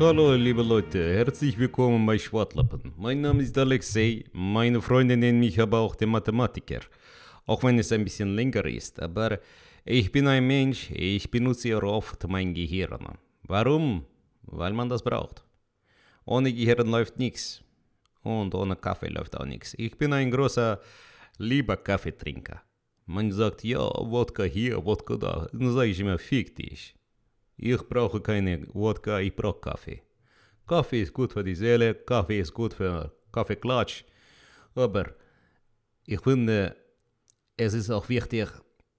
Hallo liebe Leute, herzlich willkommen bei Schwartlappen. Mein Name ist Alexei, meine Freunde nennen mich aber auch den Mathematiker. Auch wenn es ein bisschen länger ist, aber ich bin ein Mensch, ich benutze oft mein Gehirn. Warum? Weil man das braucht. Ohne Gehirn läuft nichts. Und ohne Kaffee läuft auch nichts. Ich bin ein großer, lieber Kaffeetrinker. Man sagt, ja, Wodka hier, Wodka da. Dann sage ich immer, fick dich. Ich brauche keine Wodka, ich brauche Kaffee. Kaffee ist gut für die Seele, Kaffee ist gut für Kaffeeklatsch. Aber ich finde, es ist auch wichtig,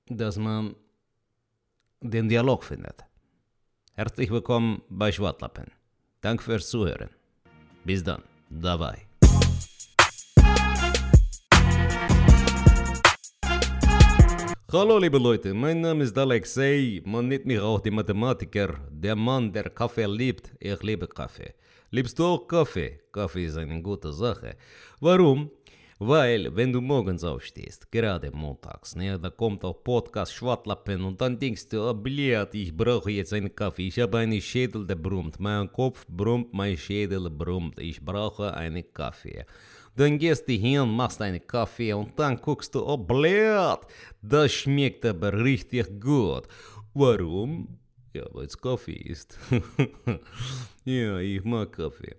dass man den Dialog findet. Herzlich willkommen bei Schwartlappen. Danke fürs Zuhören. Bis dann. Dabei. Hallo liebe Leute, mein Name ist Alexei, man nennt mich auch den Mathematiker, der Mann, der Kaffee liebt. Ich liebe Kaffee. Liebst du auch Kaffee? Kaffee ist eine gute Sache. Warum? Weil, wenn du morgens aufstehst, gerade montags, ne, da kommt auch Podcast Schwartlappen und dann denkst du, oh, blöd, ich brauche jetzt einen Kaffee. Ich habe einen Schädel, der brummt. Mein Kopf brummt, mein Schädel brummt. Ich brauche einen Kaffee. Dann gehst du hin, machst einen Kaffee und dann guckst du, oh blöd, das schmeckt aber richtig gut. Warum? Ja, weil es Kaffee ist. ja, ich mag Kaffee.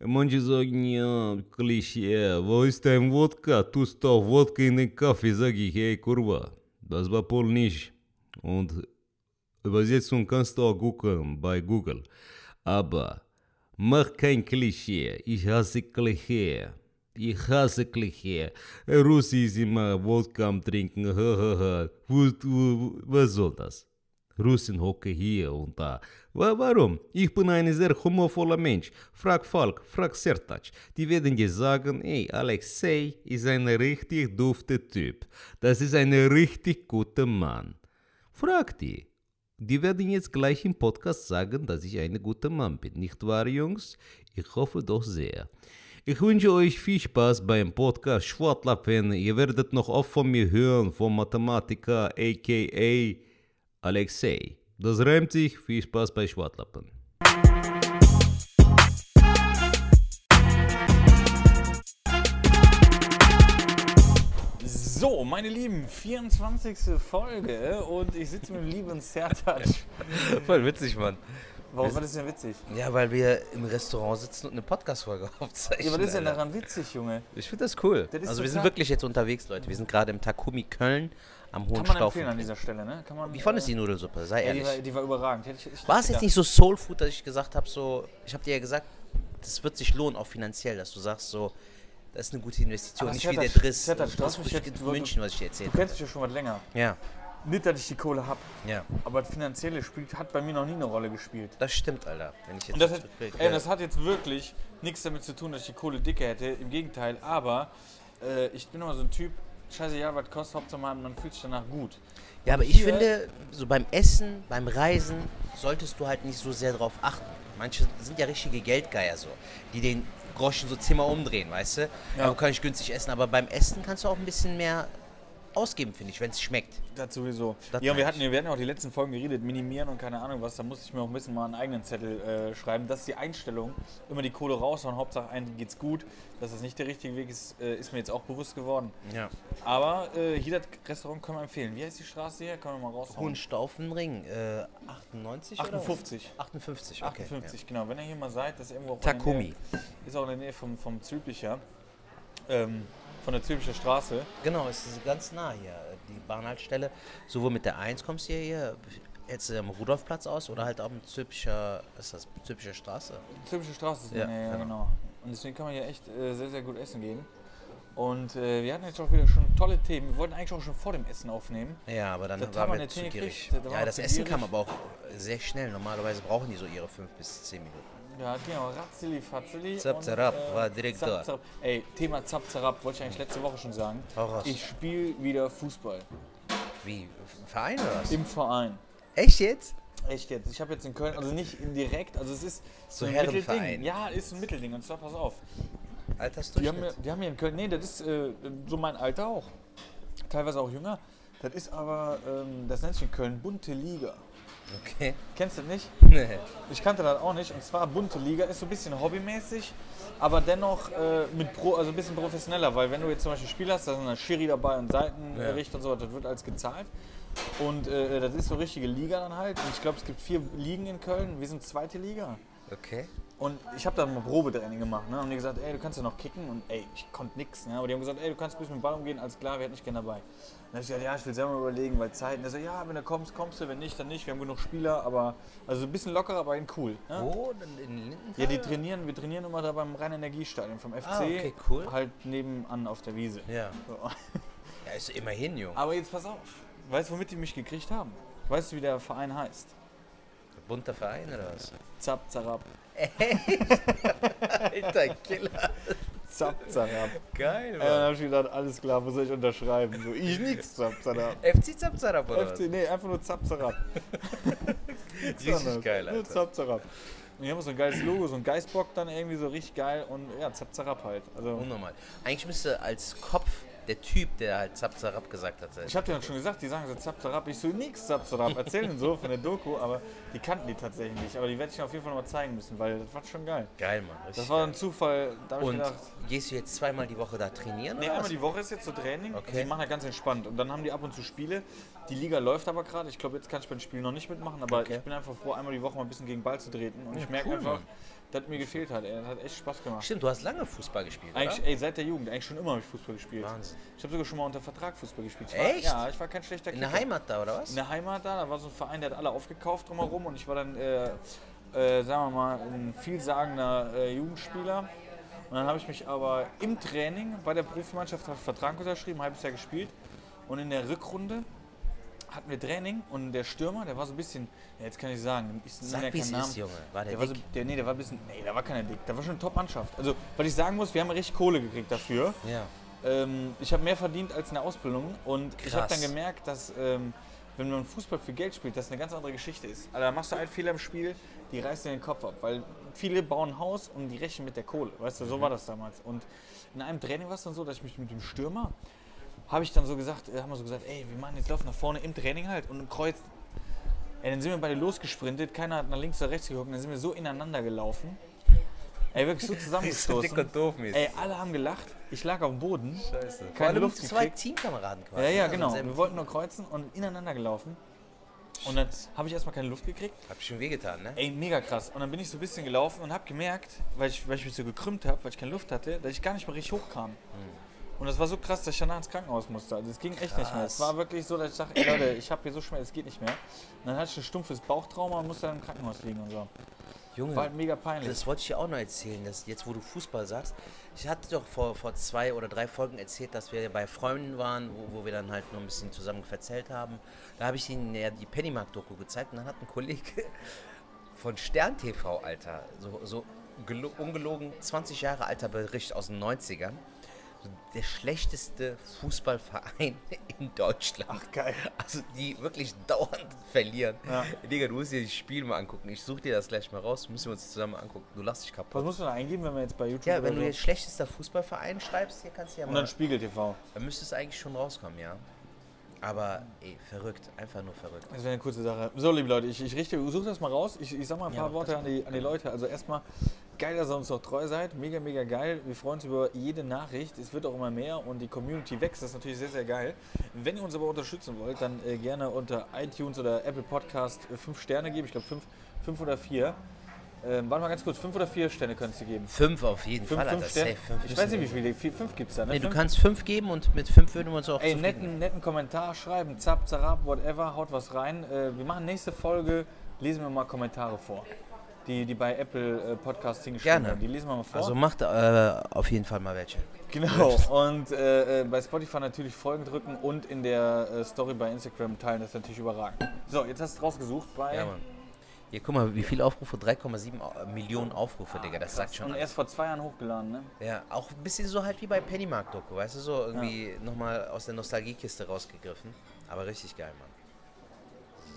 Manche sagen, ja, Klischee, wo ist dein Wodka? Tust doch Wodka in den Kaffee, sag ich, hey, Kurva. Das war polnisch. Und Übersetzung kannst du auch gucken bei Google. Aber mach kein Klischee. Ich hasse Klischee. Ich hasse Klischee. Russi ist immer Wodka am Trinken. Was soll das? Russen hocke hier und da. Warum? Ich bin ein sehr humorvoller Mensch. Frag Falk, frag Sertac. Die werden dir sagen, ey, Alexei ist ein richtig dufter Typ. Das ist ein richtig guter Mann. Frag die. Die werden jetzt gleich im Podcast sagen, dass ich ein guter Mann bin. Nicht wahr, Jungs? Ich hoffe doch sehr. Ich wünsche euch viel Spaß beim Podcast Schwartlappen. Ihr werdet noch oft von mir hören, vom Mathematiker aka Alexei. Das reimt sich. Viel Spaß bei Schwartlappen. So, meine Lieben, 24. Folge und ich sitze mit dem lieben Sertac. Voll witzig, Mann. Warum war das denn witzig? Ja, weil wir im Restaurant sitzen und eine Podcast-Folge aufzeichnen. Ja, was ist denn Alter. daran witzig, Junge? Ich finde das cool. Das ist also wir sind wirklich jetzt unterwegs, Leute. Wir sind gerade im Takumi Köln am Kann man empfehlen an dieser Stelle, ne? Kann man, Wie fandest du äh, die Nudelsuppe? Sei Ja, die, ehrlich. war, die war überragend. Ich, ich War es jetzt nicht so Soul Food, dass ich gesagt habe, so, ich habe dir ja gesagt, das wird sich lohnen, auch finanziell, dass du sagst, so, das ist eine gute Investition, Aber nicht wie der Driss. Das ist wirklich- München, was ich dir erzählt Du kennst mich ja schon was länger. Ja, Nicht, dass ich die Kohle hab, ja. aber das Finanzielle spielt, hat bei mir noch nie eine Rolle gespielt. Das stimmt, Alter. Wenn ich jetzt Und das hat, ey, das hat jetzt wirklich nichts damit zu tun, dass ich die Kohle dicke hätte. Im Gegenteil, aber äh, ich bin immer so ein Typ, scheiße, ja, was kostet, Hauptsache man man fühlt sich danach gut. Ja, aber ich finde, so beim Essen, beim Reisen, solltest du halt nicht so sehr drauf achten. Manche sind ja richtige Geldgeier so, die den Groschen so Zimmer umdrehen, weißt du? Ja. Ja. kann ich günstig essen, aber beim Essen kannst du auch ein bisschen mehr ausgeben, finde ich, wenn es schmeckt. Das sowieso. Das ja, wir hatten, ja- wir hatten ja auch die letzten Folgen geredet, minimieren und keine Ahnung was. Da musste ich mir auch ein bisschen mal einen eigenen Zettel äh, schreiben. Das ist die Einstellung. Immer die Kohle raushauen, Hauptsache einen geht's gut. Dass das nicht der richtige Weg ist, äh, ist mir jetzt auch bewusst geworden. Ja. Aber äh, hier das Restaurant können wir empfehlen. Wie heißt die Straße hier? Können wir mal raushauen? Hohenstaufenring, äh, 98 oder was? 58. 58, okay. 58, genau. Wenn ihr hier mal seid, das ist irgendwo auch Takumi. Nähe, ist auch in der Nähe vom, vom Zülpicher. Ähm, von der Zülpicher Straße. Ja. Genau, es ist ganz nah hier, die Bahnhaltestelle. Sowohl mit der 1 kommst du hier, jetzt am Rudolfplatz aus oder halt Zülpicher, was ist das, Zülpicher Straße. Zülpicher Straße ist Ja, Nähe, ja, genau. genau. Und deswegen kann man hier echt äh, sehr, sehr gut essen gehen. Und äh, wir hatten jetzt auch wieder schon tolle Themen. Wir wollten eigentlich auch schon vor dem Essen aufnehmen. Ja, aber dann Das waren wir zu gierig. Da Ja, das Essen kam aber auch sehr schnell. Normalerweise brauchen die so ihre fünf bis zehn Minuten. Ja, genau, Ratzeli, Fatzeli. Zap, und, zarab, war direkt zap, da. zarab. Ey, Thema Zap, Zarab wollte ich eigentlich letzte Woche schon sagen. Hau raus. Ich spiele wieder Fußball. Wie? Verein oder was? Im Verein. Echt jetzt? Echt jetzt? Ich habe jetzt in Köln, also nicht direkt, also es ist So ein. Mittelding. Ja, ist ein Mittelding. Und zwar, pass auf. Die haben, mir, Altersdurchschnitt? die haben hier in Köln, nee, das ist äh, so mein Alter auch. Teilweise auch jünger. Das ist aber, ähm, das nennt sich in Köln bunte Liga. Okay. Kennst du das nicht? Nee. Ich kannte das auch nicht. Und zwar bunte Liga ist so ein bisschen hobbymäßig, aber dennoch äh, mit Pro, also ein bisschen professioneller, weil wenn du jetzt zum Beispiel Spiel hast, da sind dann Schiri dabei und Seitenrichter und so, das wird alles gezahlt. Und äh, das ist so richtige Liga dann halt. Und ich glaube, es gibt vier Ligen in Köln. Wir sind zweite Liga. Okay. Und ich habe dann mal Probetraining gemacht. Ne? Und die gesagt, ey, du kannst ja noch kicken. Und ey, ich konnte nix. Ne? Aber die haben gesagt, ey, du kannst ein bisschen mit dem Ball umgehen. Alles klar, wir hätten dich gerne dabei. Und dann hab ich gesagt, ja, ich will selber überlegen, weil Zeit. Und er so, ja, wenn du kommst, kommst du. Wenn nicht, dann nicht. Wir haben genug Spieler. Aber also ein bisschen lockerer, aber cool. Ne? Wo? denn In Lindenthal? Ja, die trainieren, wir trainieren immer da beim Rhein-Energiestadion vom FC. Ah, okay, cool. Halt nebenan auf der Wiese. Ja. So. Ja, ist immerhin, Jung. Aber jetzt pass auf. Weißt du, womit die mich gekriegt haben? Weißt du, wie der Verein heißt? Bunter Verein oder was? Zap, Zarab. Alter Killer. Zap, Zarab. Geil, Ja, dann hab ich gedacht, alles klar, soll ich unterschreiben? So, ich nix, Zap, Zarab. FC Zapzarab oder FC, nee, einfach nur Zap, Zarab. Richtig geil, Nur Alter. Zap, Zarab. Und hier haben wir so ein geiles Logo, so ein Geistbock dann irgendwie so richtig geil und ja, Zap, Zarab halt. Also, Unnormal. Eigentlich müsste als Kopf der Typ, der halt Zapzarab gesagt hat, ich hab dir schon gesagt, die sagen so Zap, Zarab. Ich so, nix, Zap, Zarab. Erzählen so von der Doku, aber die kannten die tatsächlich nicht. Aber die werde ich auf jeden Fall noch mal zeigen müssen, weil das war schon geil. Geil, Mann. Das war ein Zufall, da habe ich Und gedacht, gehst du jetzt zweimal die Woche da trainieren? Nee, einmal die Woche ist jetzt so Training. Okay. Die machen ja ganz entspannt. Und dann haben die ab und zu Spiele. Die Liga läuft aber gerade. Ich glaube, jetzt kann ich beim Spiel noch nicht mitmachen. Aber Okay. ich bin einfach froh, einmal die Woche mal ein bisschen gegen Ball zu treten. Und Ja, ich merke cool, einfach, Mann. Dass mir gefehlt hat. Ey. Das hat echt Spaß gemacht. Stimmt, du hast lange Fußball gespielt, Eigentlich, oder? ey, seit der Jugend, eigentlich schon immer habe ich Fußball gespielt. Wahnsinn. Ich habe sogar schon mal unter Vertrag Fußball gespielt. Ich war, Echt? Ja, ich war kein schlechter In der Kicker. Heimat da, oder was? In der Heimat da, da war so ein Verein, der hat alle aufgekauft drumherum und ich war dann, äh, äh, sagen wir mal, ein vielsagender äh, Jugendspieler. Und dann habe ich mich aber im Training bei der Profimannschaft Vertrag unterschrieben, ein halbes Jahr gespielt. Und in der Rückrunde hatten wir Training und der Stürmer, der war so ein bisschen, ja, jetzt kann ich sagen, ich ja Sag, wie keinen Namen. ist, Junge. War der, Der war so, dick? der, nee, der war ein bisschen, nee, der war keiner dick, der war schon eine Top-Mannschaft. Also, was ich sagen muss, wir haben richtig Kohle gekriegt dafür. ja. Ähm, ich habe mehr verdient als in der Ausbildung und ich habe Krass. dann gemerkt, dass ähm, wenn man Fußball für Geld spielt, das eine ganz andere Geschichte ist. Also da machst du einen Fehler im Spiel, die reißt dir den Kopf ab, weil viele bauen ein Haus und die rechnen mit der Kohle. Weißt du, so war das damals. Und in einem Training war es dann so, dass ich mich mit dem Stürmer habe ich dann so gesagt, äh, haben wir so gesagt, ey, wir machen jetzt Lauf nach vorne im Training halt und im Kreuz. Ey, dann sind wir beide losgesprintet, keiner hat nach links oder rechts geguckt, dann sind wir so ineinander gelaufen. Ey, wirklich so zusammengestoßen. und doof mäßig. Ey, alle haben gelacht. Ich lag auf dem Boden. Scheiße. Vor Keine allem Luft zwei. Teamkameraden quasi. Ja, ja, Also genau. Wir wollten nur kreuzen und ineinander gelaufen. Und dann habe ich erstmal keine Luft gekriegt. Hab ich schon wehgetan, ne? Ey, mega krass. Und dann bin ich so ein bisschen gelaufen und habe gemerkt, weil ich, weil ich mich so gekrümmt habe, weil ich keine Luft hatte, dass ich gar nicht mehr richtig hochkam. Und das war so krass, dass ich danach ins Krankenhaus musste. Also es ging echt nicht mehr. Es war wirklich so, dass ich dachte, ey Leute, ich habe hier so Schmerz, es geht nicht mehr. Und dann hatte ich ein stumpfes Bauchtrauma und musste dann im Krankenhaus liegen und so. Junge, War halt mega peinlich. das wollte ich dir auch noch erzählen, dass jetzt, wo du Fußball sagst. Ich hatte doch vor, vor zwei oder drei Folgen erzählt, dass wir bei Freunden waren, wo, wo wir dann halt nur ein bisschen zusammen verzählt haben. Da habe ich ihnen ja die Pennymark-Doku gezeigt und dann hat ein Kollege von Stern TV, Alter, so, so gelo- ungelogen 20 Jahre alter Bericht aus den 90ern. Der schlechteste Fußballverein in Deutschland. Ach, geil. Also die wirklich dauernd verlieren. Ja. Digga, du musst dir das Spiel mal angucken. Ich suche dir das gleich mal raus. Müssen wir uns zusammen angucken. Du lachst dich Was kaputt. musst du da eingeben, wenn wir jetzt bei YouTube Ja, wenn du jetzt schlechtester Fußballverein schreibst, hier kannst du ja Und mal. dann Spiegel TV. Dann müsste es eigentlich schon rauskommen, ja. Aber ey, verrückt. Einfach nur verrückt. Das wäre eine kurze Sache. So, liebe Leute, ich, ich richte, suche das mal raus. Ich, ich sag mal ein Ja, paar mach Worte an die, an die Leute. Also erstmal, geil, dass ihr uns noch treu seid. Mega, mega geil. Wir freuen uns über jede Nachricht. Es wird auch immer mehr und die Community wächst. Das ist natürlich sehr, sehr geil. Wenn ihr uns aber unterstützen wollt, dann äh, gerne unter iTunes oder Apple Podcast 5 Sterne geben. Ich glaube 5 fünf oder 4. Ähm, warte mal ganz kurz, 5 oder 4 Sterne könntest du geben. Fünf auf jeden Fünf, Fall, fünf Alter. Sterne. Safe. Fünf ich weiß nicht, wie viele. 5 gibt es da, ne? Nee, du Fünf? kannst fünf geben und mit fünf würden wir uns auch Ey, netten, netten Kommentar schreiben, zap, zarab, whatever, haut was rein. Äh, wir machen nächste Folge, lesen wir mal Kommentare vor. Die, die bei Apple äh, Podcast hingeschrieben Gerne. Die lesen wir mal vor. Also macht äh, auf jeden Fall mal welche. genau. Und äh, äh, bei Spotify natürlich Folgen drücken und in der äh, Story bei Instagram teilen. Das ist natürlich überragend. So, jetzt hast du rausgesucht bei. Ja, Mann. Hier, guck mal, wie viele Aufrufe? 3,7 Au- Millionen Aufrufe, Digga. Das sagt schon und alles. erst vor zwei Jahren hochgeladen, ne? Ja, auch ein bisschen so halt wie bei Pennymark-Doku, weißt du, so irgendwie nochmal aus der Nostalgiekiste rausgegriffen. Aber richtig geil, Mann.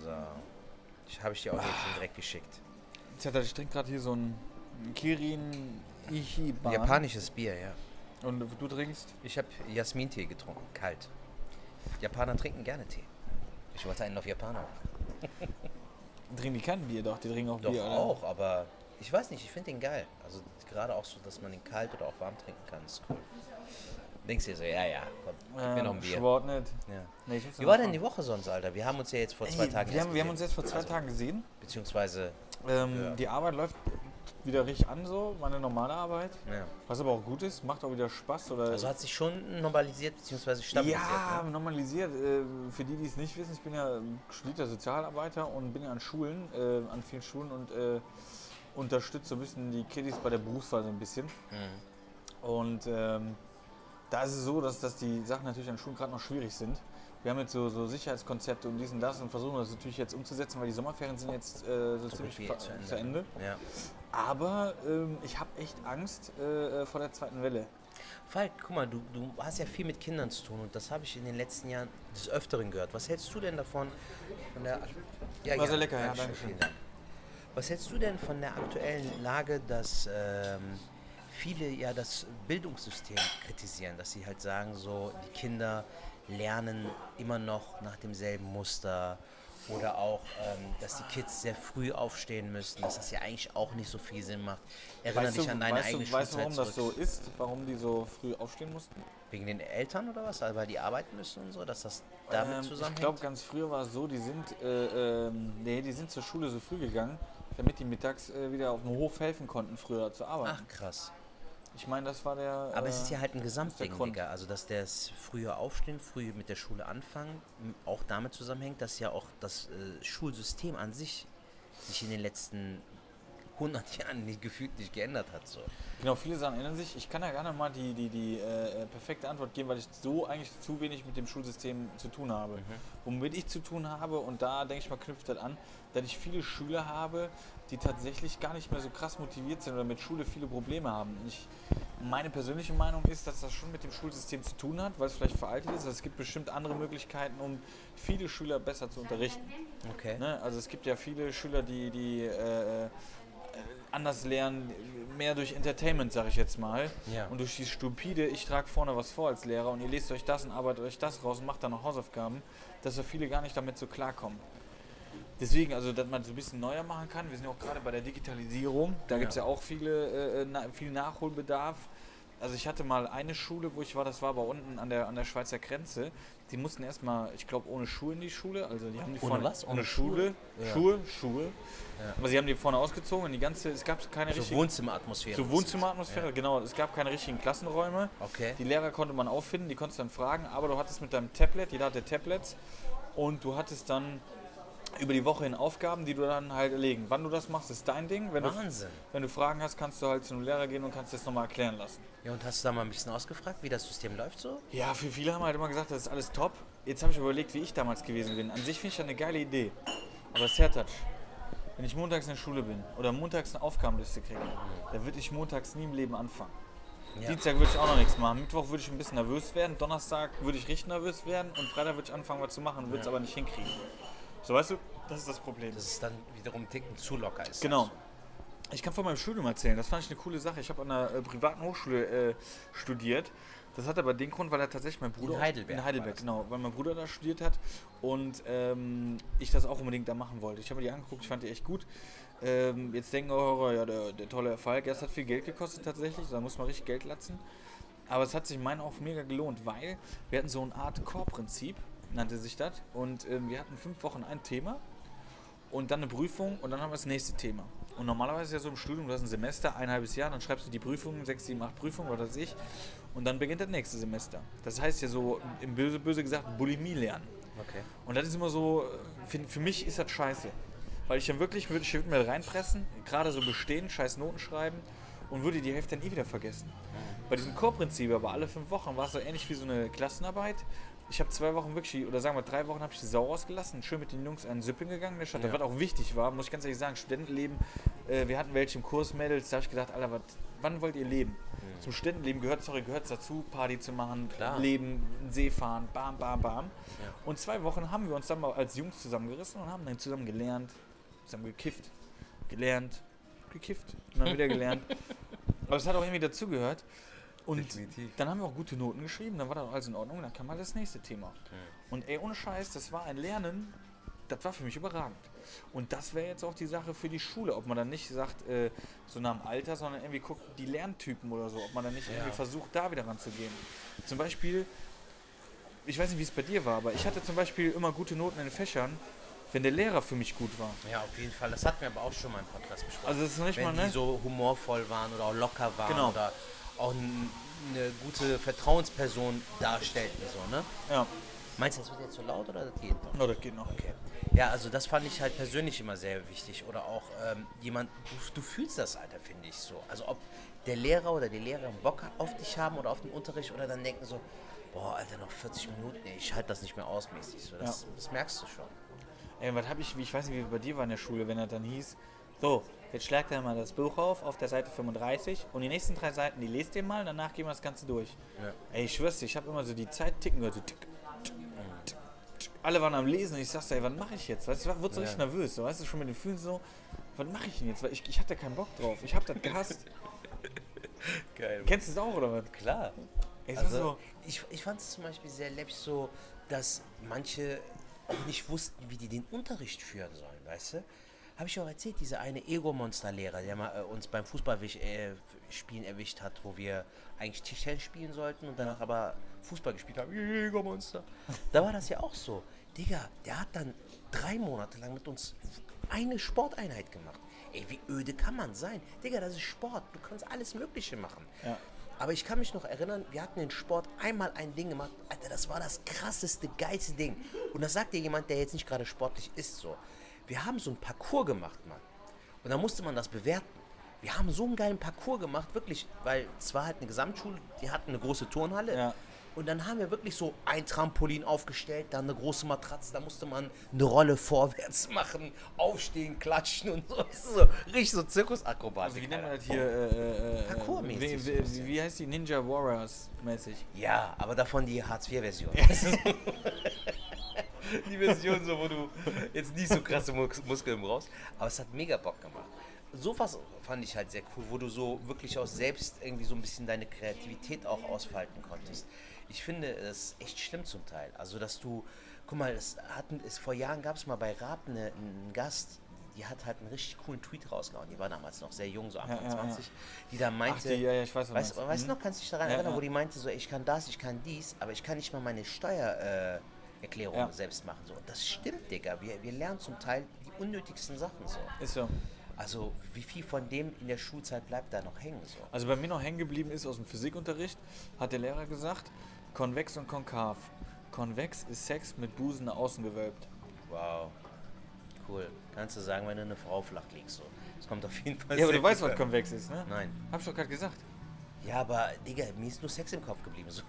So. Ich habe ich dir auch jetzt schon direkt geschickt. Ich trinke gerade hier so ein Kirin Ichiban. Japanisches Bier, ja. Und du trinkst? Ich habe Jasmintee getrunken, kalt. Japaner trinken gerne Tee. Ich wollte einen auf Japaner. Trinken die kein Bier? Doch, die trinken auch Doch Bier, oder? auch, aber ich weiß nicht, ich finde den geil. Also gerade auch so, dass man ihn kalt oder auch warm trinken kann, ist cool. Denkst du dir so, ja, ja, komm, gib mir noch ein Bier. Sport nicht. Ja. Nee, ich Wie war denn die Woche sonst, Alter? Wir haben uns ja jetzt vor zwei Ey, Tagen wir, haben, wir haben gesehen. uns jetzt vor zwei Also, Tagen gesehen. Beziehungsweise, Ähm, Ja. Die Arbeit läuft wieder richtig an, so meine normale Arbeit. ja. Was aber auch gut ist, macht auch wieder Spaß. Oder Also hat sich schon normalisiert, beziehungsweise stabilisiert. ja, Ne? normalisiert. Äh, Für die, die es nicht wissen, ich bin ja studierter Sozialarbeiter und bin ja an Schulen, äh, an vielen Schulen und äh, unterstütze so ein bisschen die Kiddies bei der Berufswahl so ein bisschen. Mhm. Und ähm, da ist es so, dass, dass die Sachen natürlich an Schulen gerade noch schwierig sind. Wir haben jetzt so, so Sicherheitskonzepte und dies und das und versuchen das natürlich jetzt umzusetzen, weil die Sommerferien sind jetzt äh, so So ziemlich zu Ende. zu Ende. Ja. Aber ähm, ich habe echt Angst äh, vor der zweiten Welle. Falk, guck mal, du, du hast ja viel mit Kindern zu tun und das habe ich in den letzten Jahren des Öfteren gehört. Was hältst du denn davon? Von der, ja, War sehr ja, lecker, ja, Dankeschön, Dankeschön. vielen Dank. Was hältst du denn von der aktuellen Lage, dass ähm, viele ja das Bildungssystem kritisieren, dass sie halt sagen, so die Kinder lernen immer noch nach demselben Muster oder auch, ähm, dass die Kids sehr früh aufstehen müssen, dass das ja eigentlich auch nicht so viel Sinn macht. Erinnere Weißt dich an deine weißt, eigene du, weißt du, Schulzeit warum das so zurück. ist? Warum die so früh aufstehen mussten? Wegen den Eltern oder was? Also weil die arbeiten müssen und so, dass das damit Ähm, ich zusammenhängt? glaube, ganz früher war es so, die sind, äh, ähm, nee, die sind zur Schule so früh gegangen, damit die mittags äh, wieder auf dem Hof helfen konnten, früher zu arbeiten. Ach krass. Ich meine, das war der. Aber es ist äh, ja halt ein Gesamtding. Digga. Also dass das früher aufstehen, früh mit der Schule anfangen, auch damit zusammenhängt, dass ja auch das äh, Schulsystem an sich sich in den letzten 100 Jahren nicht, gefühlt nicht geändert hat. So. Genau, viele Sachen ändern sich. Ich kann ja gerne mal die, die, die äh, perfekte Antwort geben, weil ich so eigentlich zu wenig mit dem Schulsystem zu tun habe. Womit ich zu tun habe, und da denke ich mal, knüpft das an, dass ich viele Schüler habe, die tatsächlich gar nicht mehr so krass motiviert sind oder mit Schule viele Probleme haben. Ich, meine persönliche Meinung ist, dass das schon mit dem Schulsystem zu tun hat, weil es vielleicht veraltet ist. Also es gibt bestimmt andere Möglichkeiten, um viele Schüler besser zu unterrichten. Okay. Ne? Also es gibt ja viele Schüler, die, die äh, äh, anders lernen, mehr durch Entertainment, sage ich jetzt mal. Ja. Und durch die stupide, ich trage vorne was vor als Lehrer und ihr lest euch das und arbeitet euch das raus und macht dann noch Hausaufgaben, dass ja viele gar nicht damit so klarkommen. Deswegen, also, dass man so ein bisschen neuer machen kann. Wir sind ja auch gerade bei der Digitalisierung. Da gibt es ja auch viele, äh, na, viel Nachholbedarf. Also ich hatte mal eine Schule, wo ich war, das war aber unten an der, an der Schweizer Grenze. Die mussten erstmal, ich glaube, ohne Schuhe in die Schule. Also die haben die Ohne vorne, was? Ohne, Ohne Schule. Ja. Schuhe, Schuhe. Ja. Aber sie haben die vorne ausgezogen und die ganze, es gab keine So richtigen, Wohnzimmeratmosphäre. so Wohnzimmeratmosphäre, genau. Es gab keine richtigen Klassenräume. Okay. Die Lehrer konnte man auffinden, die konntest dann fragen, aber du hattest mit deinem Tablet, jeder hatte Tablets, und du hattest dann über die Woche hin Aufgaben, die du dann halt erlegen. Wann du das machst, ist dein Ding. Wenn du, Wahnsinn. wenn du Fragen hast, kannst du halt zu einem Lehrer gehen und kannst das nochmal erklären lassen. Ja, und hast du da mal ein bisschen ausgefragt, wie das System läuft so? Ja, für viele haben halt immer gesagt, das ist alles top. Jetzt habe ich überlegt, wie ich damals gewesen bin. An sich finde ich das eine geile Idee. Aber Sertac, wenn ich montags in der Schule bin oder montags eine Aufgabenliste kriege, dann würde ich montags nie im Leben anfangen. Ja. Dienstag würde ich auch noch nichts machen. Mittwoch würde ich ein bisschen nervös werden. Donnerstag würde ich richtig nervös werden. Und Freitag würde ich anfangen, was zu machen, würde es aber nicht hinkriegen. So, weißt du, das ist das Problem. Dass es dann wiederum ein Ticken zu locker ist. Genau. Ich kann von meinem Studium erzählen. Das fand ich eine coole Sache. Ich habe an einer äh, privaten Hochschule äh, studiert. Das hat aber den Grund, weil er tatsächlich mein Bruder. Heidelberg In Heidelberg, das. genau. Weil mein Bruder da studiert hat und ähm, ich das auch unbedingt da machen wollte. Ich habe mir die angeguckt, ich fand die echt gut. Ähm, jetzt denken eure, ja, der, der tolle Erfolg. Ja, es hat viel Geld gekostet tatsächlich. Da muss man richtig Geld latzen. Aber es hat sich in meinen Augen mega gelohnt, weil wir hatten so eine Art Core-Prinzip, nannte sich das. Und ähm, wir hatten fünf Wochen ein Thema und dann eine Prüfung und dann haben wir das nächste Thema. Und normalerweise ist ja so im Studium, du hast ein Semester, ein halbes Jahr, dann schreibst du die Prüfungen, sechs, sieben, acht Prüfungen, was weiß ich, und dann beginnt das nächste Semester. Das heißt ja so, im Böse, böse gesagt, Bulimie lernen. Okay. Und das ist immer so, für, für mich ist das scheiße. Weil ich dann wirklich, würde ich würd mir reinpressen, gerade so bestehen, scheiß Noten schreiben und würde die Hälfte dann eh wieder vergessen. Bei diesem Core-Prinzip, aber alle fünf Wochen war es so ähnlich wie so eine Klassenarbeit. Ich habe zwei Wochen wirklich, oder sagen wir drei Wochen, habe ich die Sau rausgelassen, schön mit den Jungs einen Süpping gegangen der Stadt, Ja. was auch wichtig war, muss ich ganz ehrlich sagen, Studentenleben, äh, wir hatten welche im Kurs, Mädels, da habe ich gedacht, Alter, wat, wann wollt ihr leben? Zum Studentenleben gehört, sorry, gehört dazu, Party zu machen, Klar. leben, See fahren, bam, bam, bam. Ja. Und zwei Wochen haben wir uns dann mal als Jungs zusammengerissen und haben dann zusammen gelernt, zusammen gekifft, gelernt, gekifft und dann wieder gelernt. Aber es hat auch irgendwie dazugehört. Und Definitiv. dann haben wir auch gute Noten geschrieben, dann war dann alles in Ordnung, dann kam mal das nächste Thema. Und ey, ohne Scheiß, das war ein Lernen, das war für mich überragend. Und das wäre jetzt auch die Sache für die Schule, ob man dann nicht sagt, äh, so nach dem Alter, sondern irgendwie guckt, die Lerntypen oder so, ob man dann nicht irgendwie versucht, da wieder ranzugehen. Zum Beispiel, ich weiß nicht, wie es bei dir war, aber ich hatte zum Beispiel immer gute Noten in den Fächern, wenn der Lehrer für mich gut war. Ja, auf jeden Fall. Das hatten wir aber auch schon mal im Podcast besprochen. Also das ist nicht Wenn mal, die ne? so humorvoll waren oder auch locker waren Genau. oder auch eine gute Vertrauensperson darstellten. So, ne? Ja, Meinst du, das wird jetzt so laut oder das geht noch? no, das geht noch. Okay. Ja, also das fand ich halt persönlich immer sehr wichtig. Oder auch ähm, jemand, du, du fühlst das, Alter, finde ich so. Also ob der Lehrer oder die Lehrerin Bock auf dich haben oder auf den Unterricht oder dann denken so, boah, Alter, noch 40 Minuten, ey, ich halte das nicht mehr aus mäßig. So, das, das merkst du schon. Ey, was habe ich, wie ich weiß nicht, wie bei dir war in der Schule, wenn er dann hieß, so, jetzt schlagt er mal das Buch auf, auf der Seite 35 und die nächsten drei Seiten, die lest ihr mal, danach gehen wir das Ganze durch. Ja. Ey, ich schwör's dir, ich habe immer so die Zeit ticken gehört, so tick, tick, tick, tick. Alle waren am Lesen und ich sagte, ey, was mache ich jetzt? Weißt du, ich wurde so Ja. richtig nervös, so, weißt du, schon mit den Fühlen so, was mache ich denn jetzt? Weil ich, ich hatte keinen Bock drauf, ich habe das gehasst. Geil. Kennst du es auch, oder was? Klar. Ey, Also, so, ich, ich fand es zum Beispiel sehr läppisch so, dass manche auch nicht wussten, wie die den Unterricht führen sollen, weißt du? Habe ich auch erzählt, dieser eine Ego-Monster-Lehrer, der mal äh, uns beim Fußballspielen äh, erwischt hat, wo wir eigentlich Tischtennis spielen sollten und danach aber Fußball gespielt haben. Ego-Monster. Da war das ja auch so. Digga, der hat dann drei Monate lang mit uns eine Sporteinheit gemacht. Ey, wie öde kann man sein? Digga, das ist Sport. Du kannst alles Mögliche machen. Ja. Aber ich kann mich noch erinnern, wir hatten in Sport einmal ein Ding gemacht. Alter, das war das krasseste, geilste Ding. Und das sagt dir jemand, der jetzt nicht gerade sportlich ist, so. Wir haben so ein Parcours gemacht, Mann. Und da musste man das bewerten. Wir haben so einen geilen Parcours gemacht, wirklich, weil es war halt eine Gesamtschule, die hatten eine große Turnhalle. Ja. Und dann haben wir wirklich so ein Trampolin aufgestellt, dann eine große Matratze, da musste man eine Rolle vorwärts machen, aufstehen, klatschen und so. So richtig so Zirkusakrobatik. also wie nennt man das hier? Äh, äh, Parkour-mäßig wie, so ein wie, bisschen. wie heißt die Ninja Warriors mäßig? Ja, aber davon die Hartz-IV-Version. die Version, so, wo du jetzt nicht so krasse Mus Muskeln brauchst. Aber es hat mega Bock gemacht. Sowas fand ich halt sehr cool, wo du so wirklich auch selbst irgendwie so ein bisschen deine Kreativität auch ausfalten konntest. Ich finde es echt schlimm zum Teil. Also, dass du, guck mal, es hatten, es, vor Jahren gab es mal bei Raab eine, einen Gast, die hat halt einen richtig coolen Tweet rausgehauen. Die war damals noch sehr jung, so Anfang ja, ja. 20, die da meinte, die, ja, ja, ich weiß, weißt, meinst. weißt du Mhm. noch, kannst du dich daran Ja, erinnern, ja. wo die meinte so, ich kann das, ich kann dies, aber ich kann nicht mal meine Steuererklärung äh, Erklärung Ja. selbst machen. So. Das stimmt, Digga. Wir, wir lernen zum Teil die unnötigsten Sachen so. Ist so. Also wie viel von dem in der Schulzeit bleibt da noch hängen so? Also bei mir noch hängen geblieben ist aus dem Physikunterricht, hat der Lehrer gesagt, konvex und konkav. Konvex ist Sex mit Busen nach außen gewölbt. Wow. Cool. Kannst du sagen, wenn du eine Frau flach legst so. Das kommt auf jeden Fall Ja, aber du weißt, was konvex ist, ne? Nein. Hab ich doch gerade gesagt. Ja, aber Digga, mir ist nur Sex im Kopf geblieben. So.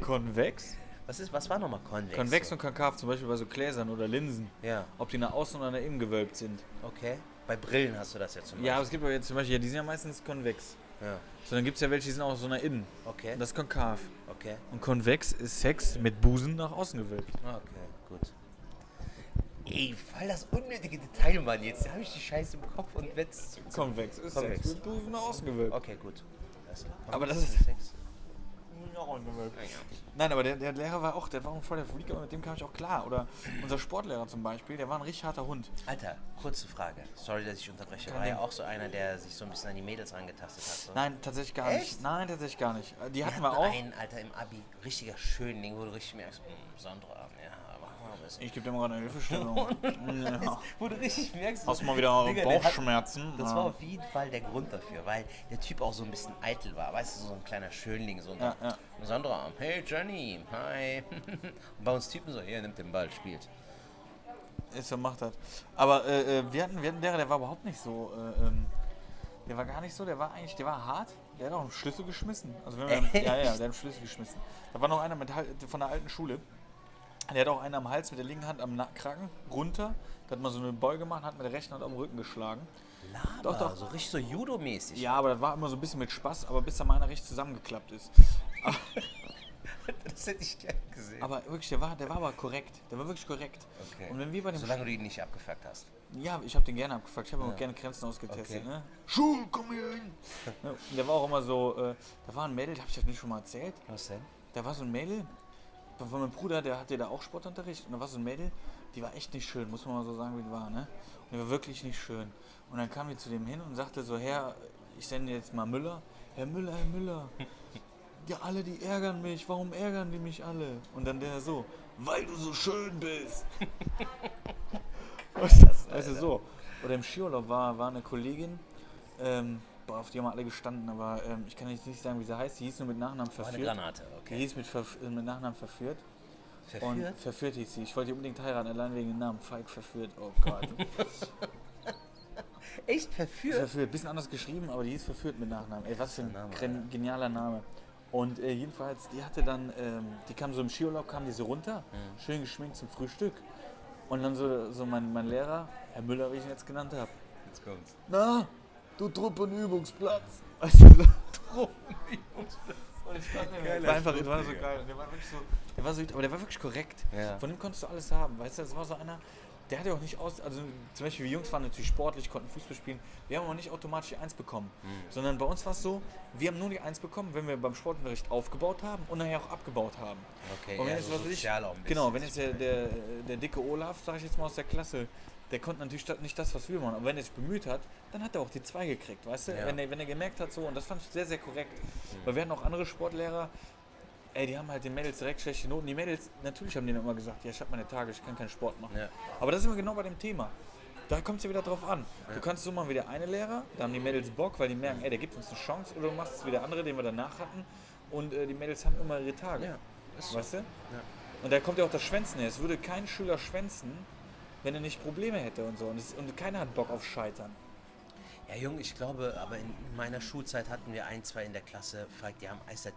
Konvex? Was, ist, was war nochmal konvex? Konvex und konkav, zum Beispiel bei so Gläsern oder Linsen. Ja, Ob die nach außen oder nach innen gewölbt sind. okay. Bei Brillen hast du das ja zum Ja, aber Beispiel. es gibt aber jetzt zum Beispiel, ja, die sind ja meistens konvex. Ja, So, dann gibt es ja welche, die sind auch so nach innen. okay. Und das ist konkav. okay. Und konvex ist Sex mit Busen nach außen gewölbt. Okay, gut. Ey, voll das unnötige Detail, Mann. Jetzt habe ich die Scheiße im Kopf und wenn's. Konvex ist Konvex. Sex mit Busen nach außen gewölbt. Okay, gut. Alles klar. Aber das ist- Sex. Außen gewölbt. Nein, aber der, der Lehrer war auch, der war auch voll der Freak, aber mit dem kam ich auch klar. Oder unser Sportlehrer zum Beispiel, der war ein richtig harter Hund. Alter, kurze Frage. Sorry, dass ich unterbreche. War ja auch so einer, der sich so ein bisschen an die Mädels rangetastet hat. So. Nein, tatsächlich gar Echt? nicht. Nein, tatsächlich gar nicht. Die Wir hatten wir hatten auch. einen, Alter, im Abi. Richtiger Schönling, wo du richtig merkst, mh, Sandra, es. Ich gebe dir mal gerade eine Hilfestellung. ja. Wo du richtig merkst, Hast du mal wieder Digga, der hat- Bauchschmerzen? Das Ja. war auf jeden Fall der Grund dafür, weil der Typ auch so ein bisschen eitel war. Weißt du, so ein kleiner Schönling. So ein Ja, ja. Sandra, hey Jenny, hi. Und bei uns Typen so, hier, nimmt den Ball, spielt. Ist er macht das. Aber äh, äh, wir, hatten, wir hatten Lehrer, der war überhaupt nicht so. Äh, ähm, der war gar nicht so, der war eigentlich, der war hart. Der hat auch einen Schlüssel geschmissen. Also wenn wir, ja, ja, der hat einen Schlüssel geschmissen. Da war noch einer mit, von der alten Schule. Der hat auch einen am Hals mit der linken Hand am Kragen runter. Da hat man so eine Beuge gemacht, hat mit der rechten Hand am Rücken geschlagen. Laber, Doch, doch. so richtig so Judo-mäßig. Ja, aber das war immer so ein bisschen mit Spaß, aber bis da mal einer richtig zusammengeklappt ist. Das hätte ich gern gesehen. Aber wirklich, der war, der war aber korrekt. Der war wirklich korrekt. Okay. Und wenn wir bei dem Solange du ihn nicht abgefuckt hast. Ja, ich habe den gerne abgefragt. Ich habe Ja. auch gerne Grenzen ausgetestet. Okay. Ne? Schuh, komm hier hin! Der war auch immer so, äh, da war ein Mädel, habe ich das nicht schon mal erzählt? Was denn? Da war so ein Mädel, von meinem Bruder, der hatte da auch Sportunterricht. Und da war so ein Mädel, die war echt nicht schön, muss man mal so sagen, wie die war, ne? Und die war wirklich nicht schön. Und dann kam die zu dem hin und sagte so, Herr, ich sende jetzt mal Müller. Herr Müller, Herr Müller. Ja, alle, die ärgern mich. Warum ärgern die mich alle? Und dann der so, weil du so schön bist. weißt du, so. Oder im Skiurlaub war, war eine Kollegin, ähm, boah, auf die haben alle gestanden, aber ähm, ich kann jetzt nicht sagen, wie sie heißt. Die hieß nur mit Nachnamen War eine verführt. Granate, Die okay. hieß mit, Verf äh, mit Nachnamen verführt. Verführt? Und verführt hieß sie. Ich wollte die unbedingt heiraten, allein wegen dem Namen. Falk verführt. Oh Gott. Echt verführt? verführt. Bisschen anders geschrieben, aber die hieß verführt mit Nachnamen. Ey, was für ein Name, genialer Name. Und äh, jedenfalls, die hatte dann, ähm, die kam so im Skiurlaub, kam die so runter, Mhm. schön geschminkt zum Frühstück. Und dann so, so mein, mein Lehrer, Herr Müller, wie ich ihn jetzt genannt habe. Jetzt kommt's. Na, du Truppenübungsplatz. Weißt du, so, Und ich stand neben mir. war einfach, das war so geil. Der war wirklich so, der war so, aber der war wirklich korrekt. Ja. Von dem konntest du alles haben. Weißt du, das war so einer, der hatte auch nicht aus, also zum Beispiel wir Jungs waren natürlich sportlich, konnten Fußball spielen. Wir haben aber nicht automatisch die Eins bekommen. Mhm. Sondern bei uns war es so, wir haben nur die Eins bekommen, wenn wir beim Sportunterricht aufgebaut haben und nachher auch abgebaut haben. Okay, Und wenn ja, jetzt, so was ich, sozial auch ein bisschen. Genau, wenn jetzt der, der, der dicke Olaf, sag ich jetzt mal aus der Klasse, der konnte natürlich nicht das, was wir machen. Aber wenn er sich bemüht hat, dann hat er auch die zwei gekriegt, weißt du? Ja. Wenn, er, wenn er gemerkt hat, so, und das fand ich sehr, sehr korrekt. Weil wir hatten auch andere Sportlehrer, ey, die haben halt den Mädels direkt schlechte Noten. Die Mädels, natürlich haben die dann immer gesagt, ja, ich habe meine Tage, ich kann keinen Sport machen. Ja. Aber das ist immer genau bei dem Thema. Da kommt es ja wieder drauf an. Du kannst so machen wie der eine Lehrer, da haben die Mädels Bock, weil die merken, ey, der gibt uns eine Chance. Oder du machst es wie der andere, den wir danach hatten. Und äh, die Mädels haben immer ihre Tage. Ja. Weißt du? Und da kommt ja auch das Schwänzen her. Es würde kein Schüler schwänzen, wenn er nicht Probleme hätte und so. Und, es, und keiner hat Bock auf Scheitern. Ja, Jung, ich glaube, aber in meiner Schulzeit hatten wir ein, zwei in der Klasse, die haben Eis seit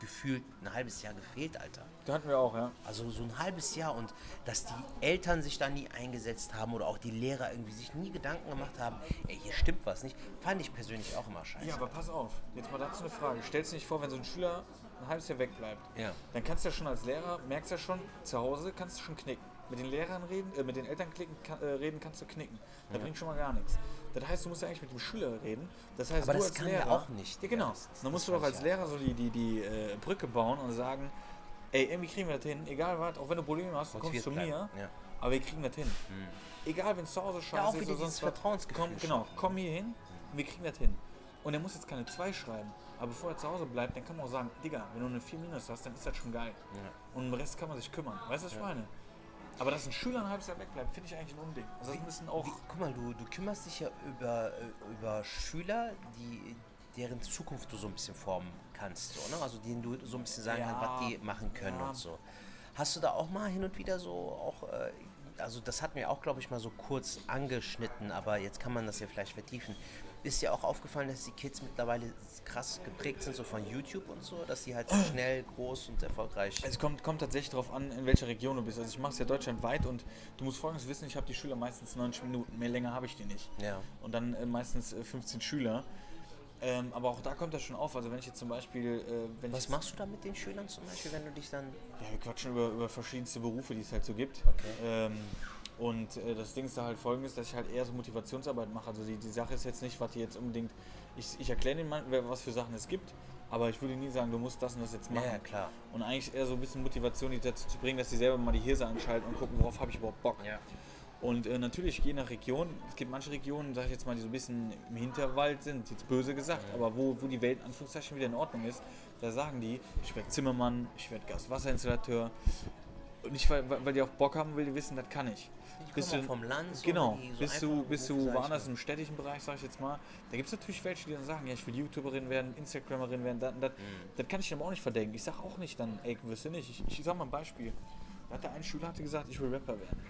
gefühlt ein halbes Jahr gefehlt, Alter. Da hatten wir auch, ja. Also so ein halbes Jahr und dass die Eltern sich da nie eingesetzt haben oder auch die Lehrer irgendwie sich nie Gedanken gemacht haben, ey, hier stimmt was nicht, fand ich persönlich auch immer scheiße. Ja, aber pass auf. Jetzt mal dazu eine Frage. Stellst du dir nicht vor, wenn so ein Schüler ein halbes Jahr wegbleibt, Ja. dann kannst du ja schon als Lehrer, merkst ja schon, zu Hause kannst du schon knicken. Mit den Lehrern reden, äh, mit den Eltern klicken, kann, äh, reden kannst du knicken. Da bringt schon mal gar nichts. Das heißt, du musst ja eigentlich mit dem Schüler reden. Das heißt, Aber du das als kann Lehrer. auch nicht, Ja, genau. Das- das- dann musst du doch als Lehrer so die, die, die äh, Brücke bauen und sagen, ey, irgendwie kriegen wir das hin. Egal was, auch wenn du Probleme hast, du kommst zu mir. ja. Aber wir kriegen das hin. Egal, wenn es zu Hause scheiße auch ist oder sonst. Vertrauensgefühl Komm, genau, komm hier hin, wir kriegen das hin. Und er muss jetzt keine 2 schreiben. Aber bevor er zu Hause bleibt, dann kann man auch sagen, Digga, wenn du eine 4 minus hast, dann ist das schon geil. Und um den Rest kann man sich kümmern. Weißt du, was ich meine? Aber dass ein Schüler ein halbes Jahr wegbleibt, finde ich eigentlich ein Unding. Also das müssen auch... Wie, guck mal, du, du kümmerst dich ja über, äh, über Schüler, die, deren Zukunft du so ein bisschen formen kannst, so, ne? also denen du so ein bisschen sagen Ja. kannst, was die machen können Ja. und so. Hast du da auch mal hin und wieder so auch, äh, also das hatten wir auch, glaube ich, mal so kurz angeschnitten, aber jetzt kann man das ja vielleicht vertiefen. Ist dir auch aufgefallen, dass die Kids mittlerweile krass geprägt sind, so von YouTube und so, dass die halt so schnell, groß und erfolgreich Es kommt, kommt tatsächlich darauf an, in welcher Region du bist. Also ich mache es ja deutschlandweit und du musst folgendes wissen, ich habe die Schüler meistens 90 Minuten, mehr länger habe ich die nicht. Ja. Und dann äh, meistens äh, 15 Schüler. Ähm, aber auch da kommt das schon auf. Also wenn ich jetzt zum Beispiel... Äh, Was machst du da mit den Schülern zum Beispiel, wenn du dich dann Ja, wir quatschen über, über verschiedenste Berufe, die es halt so gibt. Okay. Ähm, und äh, das Ding ist da halt folgendes, dass ich halt eher so Motivationsarbeit mache. Also die, die Sache ist jetzt nicht, was die jetzt unbedingt. Ich, ich erkläre mal, wer- was für Sachen es gibt, aber ich würde nie sagen, du musst das und das jetzt machen. Ja, ja, klar. Und eigentlich eher so ein bisschen Motivation, die dazu zu bringen, dass sie selber mal die Hirse anschalten und gucken, worauf habe ich überhaupt Bock. Ja. Und äh, natürlich, je nach Region, es gibt manche Regionen, sag ich jetzt mal, die so ein bisschen im Hinterwald sind, jetzt böse gesagt, aber wo, wo die Welt in Anführungszeichen wieder in Ordnung ist, da sagen die, ich werde Zimmermann, ich werde Gaswasserinstallateur. Und nicht, weil, weil weil die auch Bock haben, weil die wissen, das kann ich. Bist du- vom Land, so, Genau, so bist du, bist du woanders im städtischen Bereich, sag ich jetzt mal, da gibt es natürlich welche, die dann sagen, ja, ich will YouTuberin werden, Instagramerin werden, das, das, Mhm. das kann ich dem auch nicht verdenken. Ich sag auch nicht dann, ey, wirst du nicht. Ich, ich sag mal ein Beispiel. Da hat der ein Schüler hatte gesagt, ich will Rapper werden.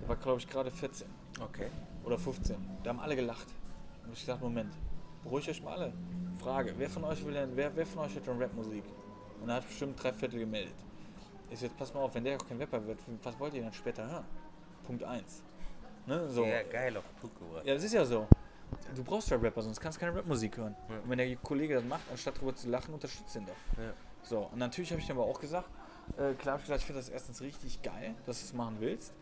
Der war, glaube ich, gerade 14 Okay. oder 15. Da haben alle gelacht. Und ich gesagt, Moment, beruhigt euch mal alle. Frage, wer von euch will denn, wer, wer von euch hat schon Rapmusik? Und er hat bestimmt drei Viertel gemeldet. So, jetzt pass mal auf, wenn der auch kein Rapper wird, was wollt ihr dann später hören? Punkt 1. Ne, so. Ja, geil auf den Punkt gebracht. Ja, das ist ja so. Du brauchst ja Rapper, sonst kannst du keine Rapmusik hören. Ja. Und wenn der Kollege das macht, anstatt drüber zu lachen, unterstützt ihn doch. Ja. So, und natürlich habe ich dann aber auch gesagt, äh, klar habe ich gesagt, ich finde das erstens richtig geil, dass du es machen willst.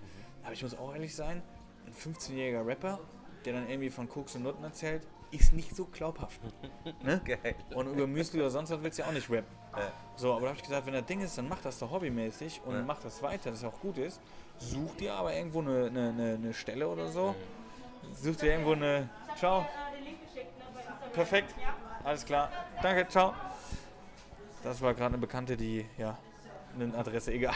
Aber ich muss auch ehrlich sein, ein 15-jähriger Rapper, der dann irgendwie von Koks und Nutten erzählt, ist nicht so glaubhaft. ne? Geil. Und über Müsli oder sonst was willst du ja auch nicht rappen. Ja. So, aber da habe ich gesagt, wenn das Ding ist, dann mach das doch hobbymäßig und Ja. mach das weiter, dass es auch gut ist. Such dir aber irgendwo eine, eine, eine, eine Stelle oder so. Such dir irgendwo eine. Ciao. Perfekt. Alles klar. Danke, ciao. Das war gerade eine Bekannte, die, ja, eine Adresse, egal.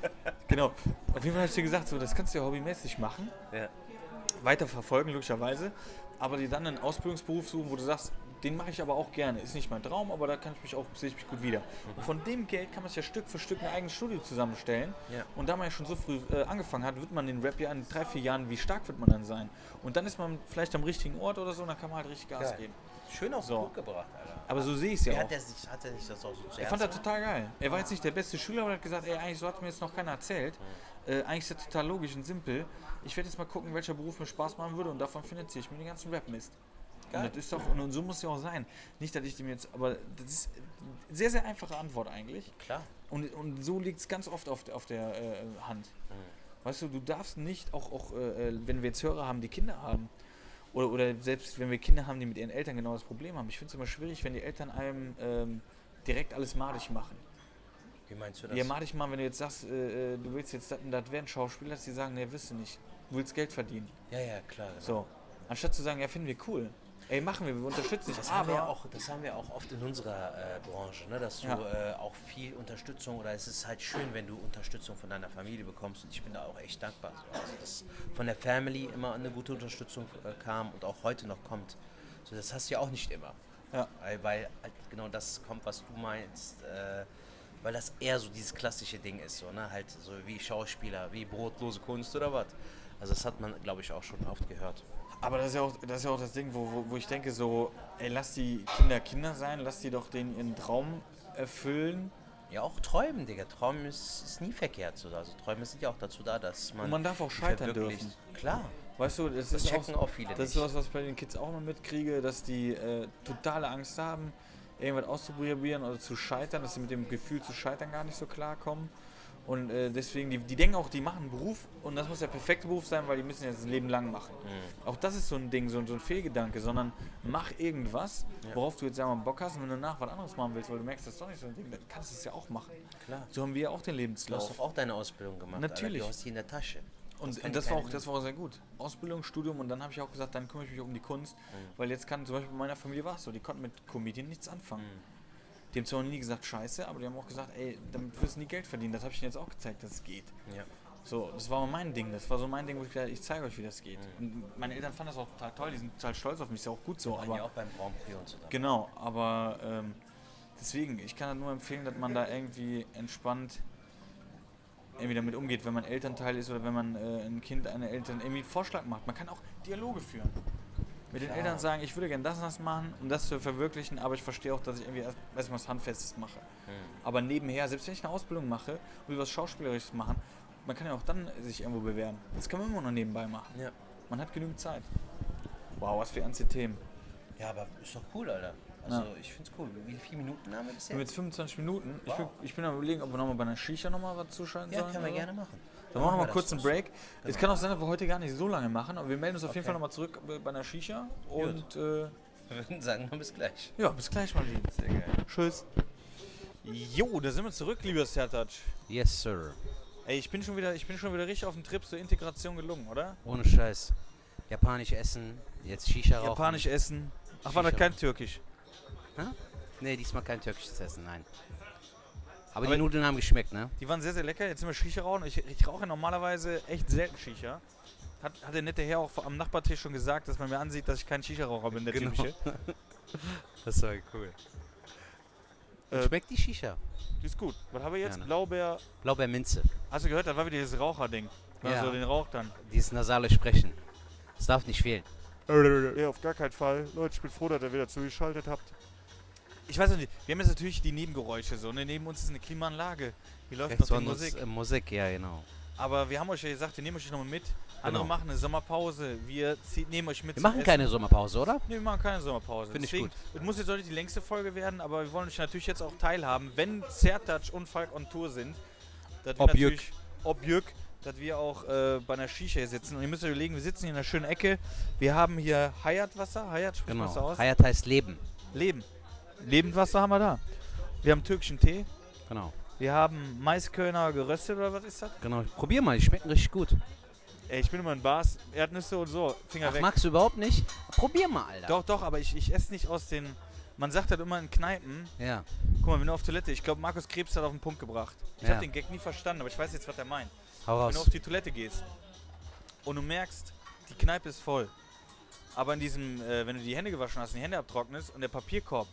genau. Auf jeden Fall ich dir gesagt, so, das kannst du ja hobbymäßig machen Ja. weiter verfolgen, logischerweise, aber dir dann einen Ausbildungsberuf suchen, wo du sagst, den mache ich aber auch gerne. Ist nicht mein Traum, aber da kann ich mich auch, sehe ich mich gut wieder. Und von dem Geld kann man sich ja Stück für Stück ein eigenes Studio zusammenstellen. Ja. Und da man ja schon so früh äh, angefangen hat, wird man den Rap ja in drei, vier Jahren, wie stark wird man dann sein? Und dann ist man vielleicht am richtigen Ort oder so und dann kann man halt richtig Gas Geil. geben. Schön auf den So. Punkt gebracht, Alter. Aber so sehe ich es ja hat auch. er, sich, hat er sich das auch so zu Ich fand das total geil. Er war jetzt nicht der beste Schüler, aber er hat gesagt, ey, eigentlich so hat mir jetzt noch keiner erzählt. Äh, eigentlich ist das total logisch und simpel. Ich werde jetzt mal gucken, welcher Beruf mir Spaß machen würde und davon finanziere ich mir den ganzen Rap-Mist. Und Geil. das ist doch, und, und so muss es ja auch sein. Nicht, dass ich dem jetzt, aber das ist eine sehr, sehr einfache Antwort eigentlich. Klar. Und, und so liegt es ganz oft auf, der- auf der äh, Hand. Mhm. Weißt du, du darfst nicht, auch, auch äh, äh, wenn wir jetzt Hörer haben, die Kinder haben, oder, oder selbst wenn wir Kinder haben, die mit ihren Eltern genau das Problem haben. Ich finde es immer schwierig, wenn die Eltern einem ähm, direkt alles madig machen. Wie meinst du das? Ja, madig machen, wenn du jetzt sagst, äh, äh, du willst jetzt das und das werden Schauspieler, dass die sagen, nee, wirst du nicht. Du willst Geld verdienen. ja, ja, klar. genau. So. Anstatt zu sagen, ja, finden wir cool. Ey, machen wir, wir unterstützen dich. Das haben, Aber wir auch, das haben wir auch oft in unserer äh, Branche, ne? dass du Ja. äh, auch viel Unterstützung oder es ist halt schön, wenn du Unterstützung von deiner Familie bekommst und ich bin da auch echt dankbar. So. Also, dass von der Family immer eine gute Unterstützung äh, kam und auch heute noch kommt. So, das hast du ja auch nicht immer. Ja. Weil, weil halt genau das kommt, was du meinst. Äh, weil das eher so dieses klassische Ding ist, so, ne? Halt so wie Schauspieler, wie brotlose Kunst oder was. Also das hat man, glaube ich, auch schon oft gehört. Aber das ist ja auch das, ist ja auch das Ding, wo, wo, wo ich denke, so, ey, lass die Kinder Kinder sein, lass die doch den ihren Traum erfüllen. Ja, auch Träumen, Digga. Träumen ist, ist nie verkehrt. So. Also Träume sind ja auch dazu da, dass man. Und man darf auch scheitern dürfen. Klar. Weißt du, das, Das ist checken auch, auch viele Das ist nicht. was, was ich bei den Kids auch immer mitkriege, dass die äh, totale Angst haben, irgendwas auszuprobieren oder zu scheitern, dass sie mit dem Gefühl zu scheitern gar nicht so klarkommen. Und äh, deswegen, die, die denken auch, die machen einen Beruf und das muss der perfekte Beruf sein, weil die müssen jetzt das Leben lang machen. Mhm. Auch das ist so ein Ding, so, so ein Fehlgedanke, sondern mach irgendwas, Ja. worauf du jetzt sagen wir mal Bock hast und wenn du danach was anderes machen willst, weil du merkst, das ist doch nicht so ein Ding, dann kannst du es ja auch machen. Klar. So haben wir ja auch den Du hast Lebenslauf. doch auch deine Ausbildung gemacht. Natürlich. Alter. Du hast die in der Tasche. Und, kann und das, war auch, das war auch sehr gut. Ausbildung, Studium und dann habe ich auch gesagt, dann kümmere ich mich um die Kunst. Mhm. Weil jetzt kann zum Beispiel bei meiner Familie war es so, die konnten mit Comedian nichts anfangen. Mhm. Die haben zwar noch nie gesagt Scheiße, aber die haben auch gesagt, ey, damit wirst du nie Geld verdienen. Das habe ich ihnen jetzt auch gezeigt, dass es geht. Ja. So, das war mein Ding. Das war so mein Ding, wo ich gesagt habe, ich zeige euch, wie das geht. Mhm. Meine Eltern fanden das auch total toll, die sind total stolz auf mich, ist ja auch gut so. Waren ja Aber auch beim Grand Prix und so. da. genau, aber ähm, deswegen, ich kann nur empfehlen, dass man da irgendwie entspannt irgendwie damit umgeht, wenn man Elternteil ist oder wenn man äh, ein Kind, eine Eltern irgendwie einen Vorschlag macht. Man kann auch Dialoge führen. Mit den Klar. Eltern sagen, ich würde gerne das und das machen, um das zu verwirklichen, aber ich verstehe auch, dass ich irgendwie erst, erst was Handfestes mache. Mhm. Aber nebenher, selbst wenn ich eine Ausbildung mache und will was Schauspielerisches machen, man kann ja auch dann sich irgendwo bewerben. Das kann man immer noch nebenbei machen. Ja. Man hat genügend Zeit. Wow, was für ernste Themen. ja, aber ist doch cool, Alter. Also Ja. ich find's cool. Wie viele Minuten haben wir Wir bisher? haben jetzt 25 Minuten. Ich, Wow. bin, ich bin am überlegen, ob wir nochmal bei einer Shisha nochmal was zuschalten Ja, sollen. können wir gerne machen. Dann machen wir mal kurz einen. Break. Es Genau. kann auch sein, dass wir heute gar nicht so lange machen, aber wir melden uns auf jeden Okay. Fall nochmal zurück bei einer Shisha. Und äh, Wir würden sagen, bis gleich. ja, bis gleich lieb. Sehr geil. Tschüss. Jo, da sind wir zurück, lieber Sertac. Yes, Sir. Ey, ich bin schon wieder, ich bin schon wieder richtig auf dem Trip zur Integration gelungen, oder? Ohne Scheiß. Japanisch essen, jetzt Shisha rauchen. Japanisch essen. Ach, war das kein Türkisch? Nee, diesmal kein türkisches Essen, nein. Aber, Aber- die Nudeln haben geschmeckt, ne? Die waren sehr, sehr lecker. Jetzt sind wir Shisha rauchen. Ich, ich rauche normalerweise echt selten Shisha. Hat, hat der nette Herr auch am Nachbartisch schon gesagt, dass man mir ansieht, dass ich kein Shisha-Raucher bin, der Genau. typische. Das war cool. Äh, Schmeckt die Shisha? Die ist gut. Was haben wir jetzt? Gerne. Blaubeer. Blaubeerminze. Hast du gehört, das war wieder dieses Raucherding. Ja. Also den Rauch dann. Dieses nasale Sprechen. Das darf nicht fehlen. Ja, auf gar keinen Fall. Leute, ich bin froh, dass ihr wieder zugeschaltet habt. Ich weiß nicht, wir haben jetzt natürlich die Nebengeräusche so. Ne? Neben uns ist eine Klimaanlage. Hier läuft Rechts noch die Musik. äh, Musik, ja genau. Aber wir haben euch ja gesagt, wir nehmen euch nochmal mit. Andere Genau. machen eine Sommerpause. Wir zie- nehmen euch mit Wir zum machen Essen. keine Sommerpause, oder? Nee, wir machen keine Sommerpause. Finde ich Deswegen, gut. Es muss jetzt auch nicht die längste Folge werden, aber wir wollen euch natürlich jetzt auch teilhaben, wenn Zertac und Falk on Tour sind. Dass wir Ob Jück. natürlich, ob Jück, dass wir auch äh, bei einer Shisha hier sitzen. Und ihr müsst euch überlegen, wir sitzen hier in einer schönen Ecke. Wir haben hier Hayat-Wasser. Hayat spricht man das Genau. aus? Hayat heißt Leben. Leben. Lebendwasser haben wir da. Wir haben türkischen Tee. Genau. Wir haben Maiskörner geröstet oder was ist das? Genau. Probier mal, die schmecken richtig gut. Ey, ich bin immer in Bars, Erdnüsse und so, Finger Ach, weg. magst du überhaupt nicht? Probier mal, Alter. Doch, doch, aber ich, ich esse nicht aus den. Man sagt das immer in Kneipen. Ja. Guck mal, wenn du auf Toilette. Ich glaube, Markus Krebs hat auf den Punkt gebracht. Ich Ja. habe den Gag nie verstanden, aber ich weiß jetzt, was er meint. Hau Wenn du raus. auf die Toilette gehst und du merkst, die Kneipe ist voll. Aber in diesem, äh, wenn du die Hände gewaschen hast, und die Hände abtrocknest und der Papierkorb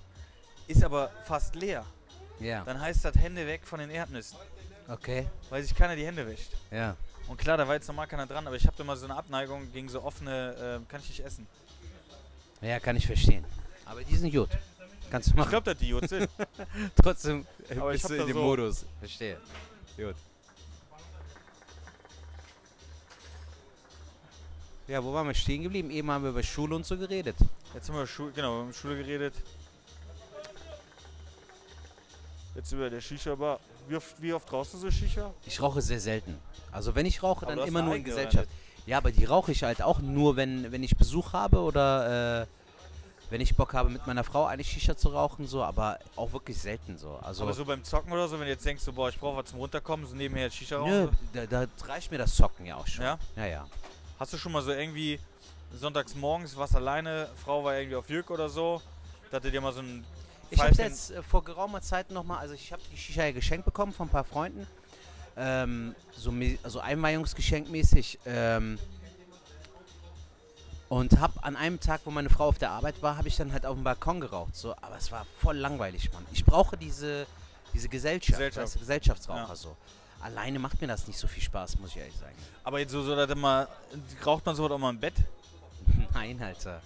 ist aber fast leer, Ja. dann heißt das Hände weg von den Erdnüssen, Okay. weil sich keiner die Hände wäscht. Ja. Und klar, da war jetzt normal keiner dran, aber ich habe immer so eine Abneigung gegen so offene, äh, kann ich nicht essen. Ja, kann ich verstehen. Aber die sind gut. Kannst du Ich machen. glaube, dass die gut sind. Trotzdem Aber ich bist du in dem so- Modus. Verstehe. Gut. Ja, wo waren wir stehen geblieben? Eben haben wir über Schule und so geredet. Jetzt haben wir Schule, genau, wir haben über Schule geredet. Jetzt über der Shisha-Bar. Wie oft, wie oft rauchst du so Shisha? Ich rauche sehr selten. Also wenn ich rauche, Aber dann immer nur in Gesellschaft. Ja, aber die rauche ich halt auch nur, wenn, wenn ich Besuch habe oder äh, wenn ich Bock habe, mit meiner Frau eine Shisha zu rauchen, so, aber auch wirklich selten so. Also Aber so beim Zocken oder so, wenn du jetzt denkst, so, boah, ich brauche was zum Runterkommen, so nebenher Shisha rauchen. nö, da, da reicht mir das Zocken ja auch schon. Ja? Ja, ja. Hast du schon mal so irgendwie sonntags morgens was alleine, Frau war irgendwie auf Jürg oder so, dass du dir mal so ein Ich habe jetzt äh, vor geraumer Zeit nochmal, also ich habe die Shisha ja geschenkt bekommen von ein paar Freunden. Ähm, so also Einweihungsgeschenk mäßig. Ähm, und habe an einem Tag, wo meine Frau auf der Arbeit war, habe ich dann halt auf dem Balkon geraucht. So, aber es war voll langweilig, Mann. Ich brauche diese, diese Gesellschaft, Gesellschaft. Weißt Gesellschaftsraucher Ja. so. Alleine macht mir das nicht so viel Spaß, muss ich ehrlich sagen. Aber jetzt so, so dass immer, raucht man so auch mal im Bett? Nein, Alter.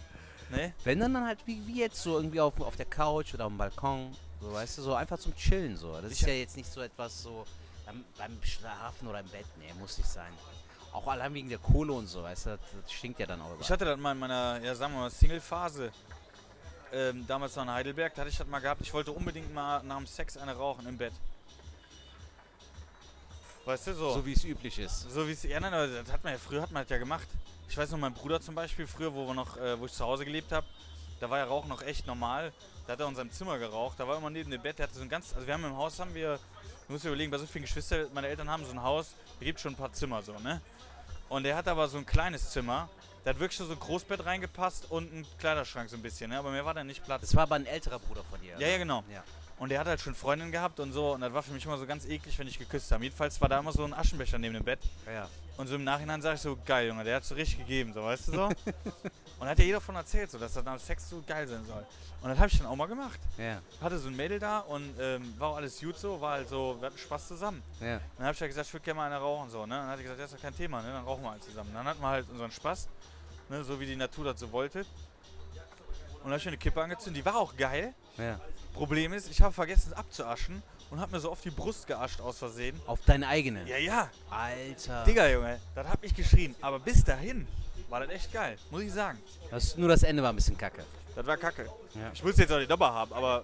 Ne? Wenn dann, dann halt wie, wie jetzt so irgendwie auf, auf der Couch oder auf dem Balkon, so weißt du, so einfach zum Chillen so. Das ist Ich- ja jetzt nicht so etwas so beim, beim Schlafen oder im Bett, nee, muss nicht sein. Auch allein wegen der Kohle und so, weißt du, das, das stinkt ja dann auch Ich über. hatte das mal in meiner, ja sagen wir mal, Single-Phase. Ähm, damals noch in Heidelberg, da hatte ich das mal gehabt. Ich wollte unbedingt mal nach dem Sex eine rauchen im Bett. Weißt du, so. So wie es üblich ist. So wie es, ja, nein, das hat man ja, früher hat man das ja gemacht. Ich weiß noch, mein Bruder zum Beispiel, früher, wo wir noch, äh, wo ich zu Hause gelebt habe, da war ja Rauchen noch echt normal. Da hat er in seinem Zimmer geraucht, da war immer neben dem Bett, der hatte so ein ganz, also wir haben im Haus, haben wir, du musst dir überlegen, bei so vielen Geschwistern, meine Eltern haben so ein Haus, da gibt schon ein paar Zimmer so, ne? Und der hat aber so ein kleines Zimmer, da hat wirklich so ein Großbett reingepasst und ein Kleiderschrank so ein bisschen, ne? Aber mehr war da nicht Platz. Das war aber ein älterer Bruder von dir. Ja, ja, genau. Ja. Und der hat halt schon Freundinnen gehabt und so. Und das war für mich immer so ganz eklig, wenn ich geküsst habe. Jedenfalls war da immer so ein Aschenbecher neben dem Bett. ja. Und so im Nachhinein sage ich so, geil, Junge, der hat so richtig gegeben, so, weißt du so? und hat ja jeder von erzählt, so, dass das nach Sex so geil sein soll. Und das habe ich dann auch mal gemacht. Ja, Hatte so ein Mädel da und ähm, war auch alles gut so, war halt so, wir hatten Spaß zusammen. ja. Dann habe ich ja gesagt, ich würde gerne mal eine rauchen, so, ne? Dann hat die gesagt, das ist doch kein Thema, ne? Dann rauchen wir halt zusammen. Dann hatten wir halt unseren Spaß, ne? So wie die Natur das so wollte. Und dann habe ich eine Kippe angezündet, die war auch geil. ja. Problem ist, ich habe vergessen es abzuaschen und habe mir so auf die Brust geascht aus Versehen. Auf deine eigene. Ja, ja, Alter. Digga, Junge, das hab ich geschrien. Aber bis dahin war das echt geil, muss ich sagen. Das, nur das Ende war ein bisschen kacke. Das war kacke. Ja. Ich muss jetzt auch die Dabber haben, aber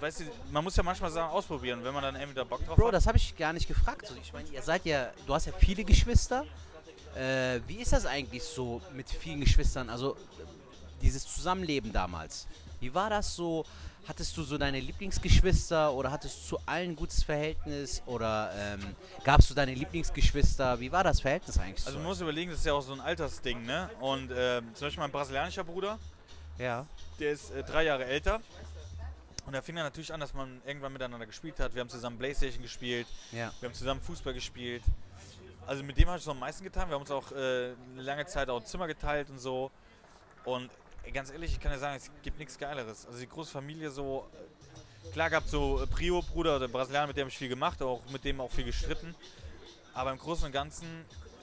weißt du, man muss ja manchmal Sachen ausprobieren, wenn man dann entweder Bock drauf Bro, hat. das habe ich gar nicht gefragt. So, ich meine, ihr seid ja, du hast ja viele Geschwister. Äh, wie ist das eigentlich so mit vielen Geschwistern? Also äh, dieses Zusammenleben damals. Wie war das so? Hattest du so deine Lieblingsgeschwister oder hattest du zu allen ein gutes Verhältnis? Oder ähm, gabst du deine Lieblingsgeschwister? Wie war das Verhältnis eigentlich Also so? man muss überlegen, das ist ja auch so ein Altersding, ne? Und ähm, zum Beispiel mein brasilianischer Bruder, ja. der ist äh, drei Jahre älter. Und da fing dann natürlich an, dass man irgendwann miteinander gespielt hat. Wir haben zusammen Playstation gespielt, Ja. wir haben zusammen Fußball gespielt. Also mit dem habe ich es am meisten getan. Wir haben uns auch äh, eine lange Zeit auch ein Zimmer geteilt und so. Und ganz ehrlich, ich kann dir sagen, es gibt nichts Geileres. Also die große Familie so, klar gab so äh, Prio-Bruder, der Brasilianer, mit dem habe ich viel gemacht, auch mit dem auch viel gestritten. Aber im Großen und Ganzen,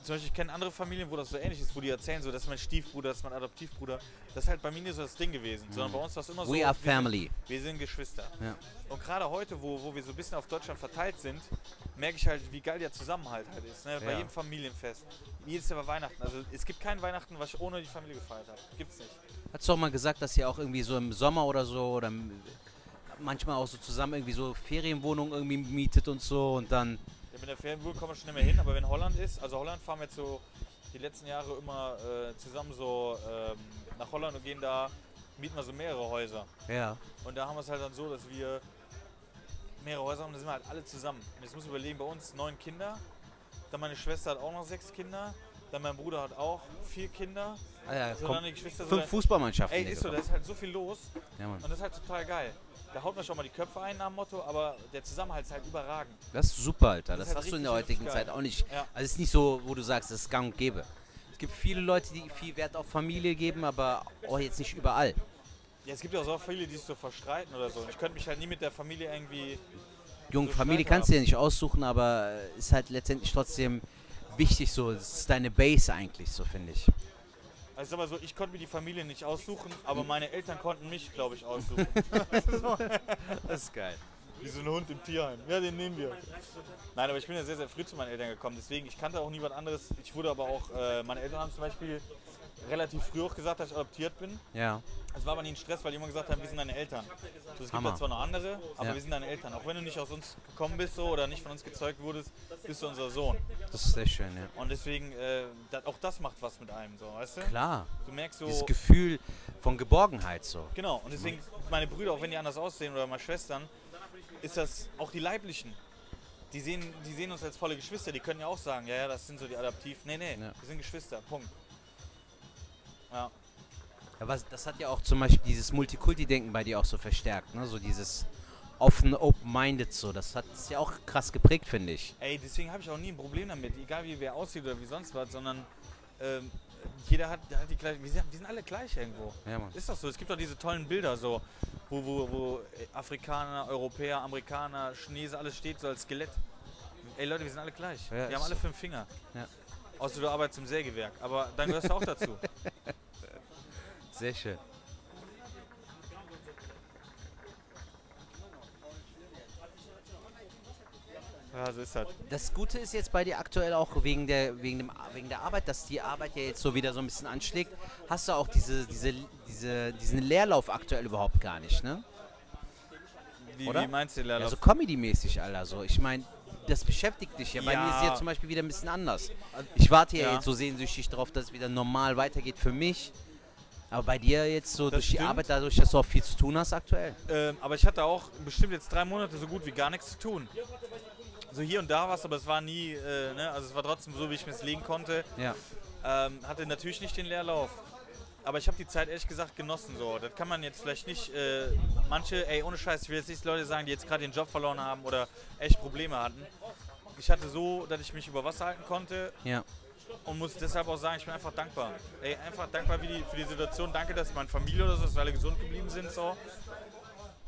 zum Beispiel, ich kenne andere Familien, wo das so ähnlich ist, wo die erzählen, so, das ist mein Stiefbruder, das ist mein Adoptivbruder. Das ist halt bei mir nicht so das Ding gewesen, sondern bei uns war es immer so, We are wir sind- family. wir sind Geschwister. Ja. Und gerade heute, wo, wo wir so ein bisschen auf Deutschland verteilt sind, merke ich halt, wie geil der Zusammenhalt halt ist. Ne? Bei Ja. jedem Familienfest. Jedes Jahr bei Weihnachten. Also es gibt kein Weihnachten, was ich ohne die Familie gefeiert habe. Gibt's nicht. Hast du auch mal gesagt, dass ihr auch irgendwie so im Sommer oder so oder manchmal auch so zusammen irgendwie so Ferienwohnungen irgendwie mietet und so und dann Der wenn der Ferienwohl kommen wir schon nicht mehr hin, aber wenn Holland ist, also Holland fahren wir jetzt so die letzten Jahre immer äh, zusammen so ähm, nach Holland und gehen da, mieten wir so mehrere Häuser. Ja. Und da haben wir es halt dann so, dass wir mehrere Häuser haben, da sind wir halt alle zusammen. Und jetzt muss ich überlegen, bei uns neun Kinder, dann meine Schwester hat auch noch sechs Kinder, dann mein Bruder hat auch vier Kinder, Ah ja, so komm, dann die Geschwister so fünf dann- Fußballmannschaften. Ey, ist so, da ist halt so viel los ja, und das ist halt total geil. Da haut man schon mal die Köpfe ein nach dem Motto, aber der Zusammenhalt ist halt überragend. Das ist super, Alter. Das, Das halt hast du in der heutigen Zeit auch nicht. Ja. Also es ist nicht so, wo du sagst, das ist gang und gäbe. Es gibt viele Leute, die viel Wert auf Familie geben, aber auch jetzt nicht überall. Ja, es gibt ja auch so viele, die sich so verstreiten oder so. Und ich könnte mich halt nie mit der Familie irgendwie. Junge, So Familie kannst du ja nicht aussuchen, aber ist halt letztendlich trotzdem wichtig so. Es ist deine Base eigentlich, so finde ich. Also ich sag mal so, ich konnte mir die Familie nicht aussuchen, aber meine Eltern konnten mich, glaube ich, aussuchen. Das ist geil. Wie so ein Hund im Tierheim. Ja, den nehmen wir. Nein, aber ich bin ja sehr, sehr früh zu meinen Eltern gekommen. Deswegen, ich kannte auch nie was anderes. Ich wurde aber auch, äh, meine Eltern haben zum Beispiel relativ früh auch gesagt, dass ich adoptiert bin. Ja. Es war aber nie ein Stress, weil die immer gesagt haben, wir sind deine Eltern. So, es gibt Hammer. ja zwar noch andere, aber Ja. wir sind deine Eltern. Auch wenn du nicht aus uns gekommen bist so, oder nicht von uns gezeugt wurdest, bist du unser Sohn. Das ist sehr schön, ja. Und deswegen, äh, dat, auch das macht was mit einem, so, weißt du? Klar. Du merkst so, Dieses Gefühl von Geborgenheit so. genau. Und deswegen, meine Brüder, auch wenn die anders aussehen oder meine Schwestern, ist das auch die leiblichen. Die sehen, die sehen uns als volle Geschwister. Die können ja auch sagen, ja, ja, das sind so die Adaptiv. Nee, nee, Ja. wir sind Geschwister. Punkt. Ja. Aber das hat ja auch zum Beispiel dieses Multikulti-Denken bei dir auch so verstärkt, ne? So dieses offen, open-minded so. Das hat es ja auch krass geprägt, finde ich. Ey, deswegen habe ich auch nie ein Problem damit, egal wie wer aussieht oder wie sonst was, sondern ähm, jeder hat, hat die gleiche. Wir sind, wir sind alle gleich irgendwo. Ja, Mann. Ist doch so. Es gibt doch diese tollen Bilder, so, wo, wo, wo Afrikaner, Europäer, Amerikaner, Chinesen, alles steht so als Skelett. Ey Leute, wir sind alle gleich. Ja, wir haben alle fünf Finger. Ja. Außer du arbeitest im Sägewerk. Aber dann gehörst du auch dazu. Sehr schön. Ja, so ist das. Das Gute ist jetzt bei dir aktuell auch wegen der, wegen, dem, wegen der Arbeit, dass die Arbeit ja jetzt so wieder so ein bisschen anschlägt. Hast du auch diese, diese, diese, diesen Leerlauf aktuell überhaupt gar nicht, ne? Wie, Oder? wie meinst du, Leerlauf? Also Comedy-mäßig, Alter. So. Ich meine, das beschäftigt dich ja. Bei mir ist es Ja. ja zum Beispiel wieder ein bisschen anders. Ich warte ja, Ja. jetzt so sehnsüchtig darauf, dass es wieder normal weitergeht für mich. Aber bei dir jetzt so Das durch die stimmt. Arbeit, dadurch, dass du auch viel zu tun hast aktuell. Ähm, aber ich hatte auch bestimmt jetzt drei Monate so gut wie gar nichts zu tun. So hier und da was, aber es war nie, äh, ne, also es war trotzdem so, wie ich mir es legen konnte. Ja. Ähm, hatte natürlich nicht den Leerlauf. Aber ich habe die Zeit ehrlich gesagt genossen. So. Das kann man jetzt vielleicht nicht. Äh, manche, ey, ohne Scheiß, ich will jetzt nicht Leute sagen, die jetzt gerade den Job verloren haben oder echt Probleme hatten. Ich hatte so, dass ich mich über Wasser halten konnte Ja. und muss deshalb auch sagen, ich bin einfach dankbar. Ey, einfach dankbar für die, für die Situation. Danke, dass meine Familie oder so, dass wir alle gesund geblieben sind. So.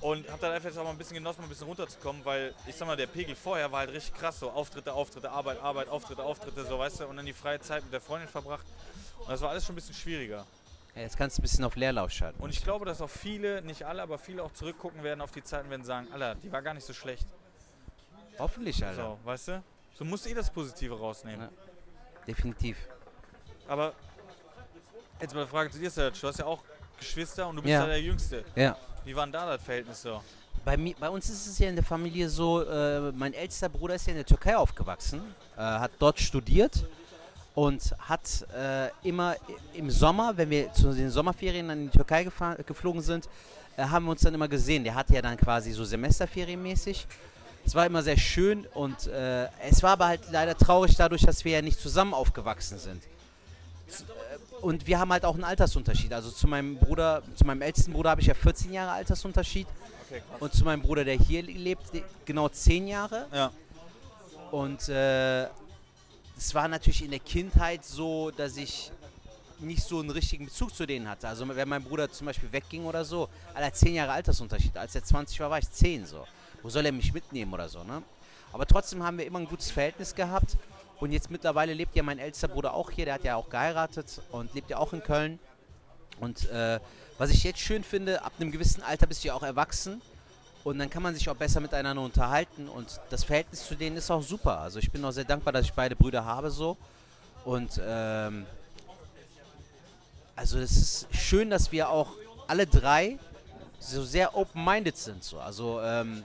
Und habe dann einfach jetzt auch mal ein bisschen genossen, mal ein bisschen runterzukommen, weil ich sag mal, der Pegel vorher war halt richtig krass. So Auftritte, Auftritte, Arbeit, Arbeit, Auftritte, Auftritte, so weißt du. Und dann die freie Zeit mit der Freundin verbracht. Und das war alles schon ein bisschen schwieriger. Ja, Jetzt kannst du ein bisschen auf Leerlauf schalten. Und ich glaube, dass auch viele, nicht alle, aber viele auch zurückgucken werden auf die Zeiten, werden sagen, Alter, die war gar nicht so schlecht. Hoffentlich, Alter. So, weißt du? So musst du eh das Positive rausnehmen. Ja. Definitiv. Aber jetzt mal eine Frage zu dir, Serge. Du hast ja auch Geschwister und du bist Ja. ja der Jüngste. Ja. Wie war da das Verhältnis so? Bei, mi- bei uns ist es ja in der Familie so, äh, mein ältester Bruder ist ja in der Türkei aufgewachsen, äh, hat dort studiert und hat äh, immer im Sommer, wenn wir zu den Sommerferien in die Türkei geflogen sind, äh, haben wir uns dann immer gesehen. Der hatte ja dann quasi so Semesterferienmäßig. Es war immer sehr schön und äh, es war aber halt leider traurig dadurch, dass wir ja nicht zusammen aufgewachsen sind. Äh, Und wir haben halt auch einen Altersunterschied. Also zu meinem Bruder, zu meinem ältesten Bruder habe ich ja 14 Jahre Altersunterschied. Okay. Und zu meinem Bruder, der hier lebt, genau zehn Jahre. Ja. Und äh, es war natürlich in der Kindheit so, dass ich nicht so einen richtigen Bezug zu denen hatte. Also wenn mein Bruder zum Beispiel wegging oder so, er hat zehn Jahre Altersunterschied. Als er 20 war, war ich 10 so. Wo soll er mich mitnehmen oder so, ne? Aber trotzdem haben wir immer ein gutes Verhältnis gehabt. Und jetzt mittlerweile lebt ja mein ältester Bruder auch hier, der hat ja auch geheiratet und lebt ja auch in Köln. Und äh, was ich jetzt schön finde, ab einem gewissen Alter bist du ja auch erwachsen und dann kann man sich auch besser miteinander unterhalten und das Verhältnis zu denen ist auch super. Also ich bin auch sehr dankbar, dass ich beide Brüder habe so und ähm, also es ist schön, dass wir auch alle drei so sehr open-minded sind so. Also ähm,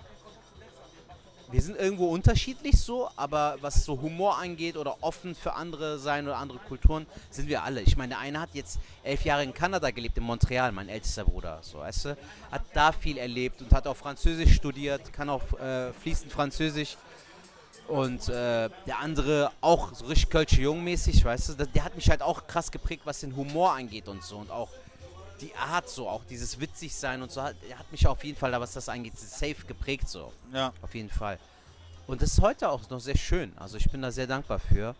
wir sind irgendwo unterschiedlich so, aber was so Humor angeht oder offen für andere sein oder andere Kulturen, sind wir alle. Ich meine, der eine hat jetzt elf Jahre in Kanada gelebt, in Montreal, mein ältester Bruder, so, weißt du, hat da viel erlebt und hat auch Französisch studiert, kann auch äh, fließend Französisch. Und äh, der andere auch so richtig Kölsche Jungmäßig, weißt du, der, der hat mich halt auch krass geprägt, was den Humor angeht und so und auch die Art so, auch dieses witzig sein und so, hat, hat mich auf jeden Fall, da was das angeht, safe geprägt so. Ja. Auf jeden Fall. Und das ist heute auch noch sehr schön. Also ich bin da sehr dankbar für.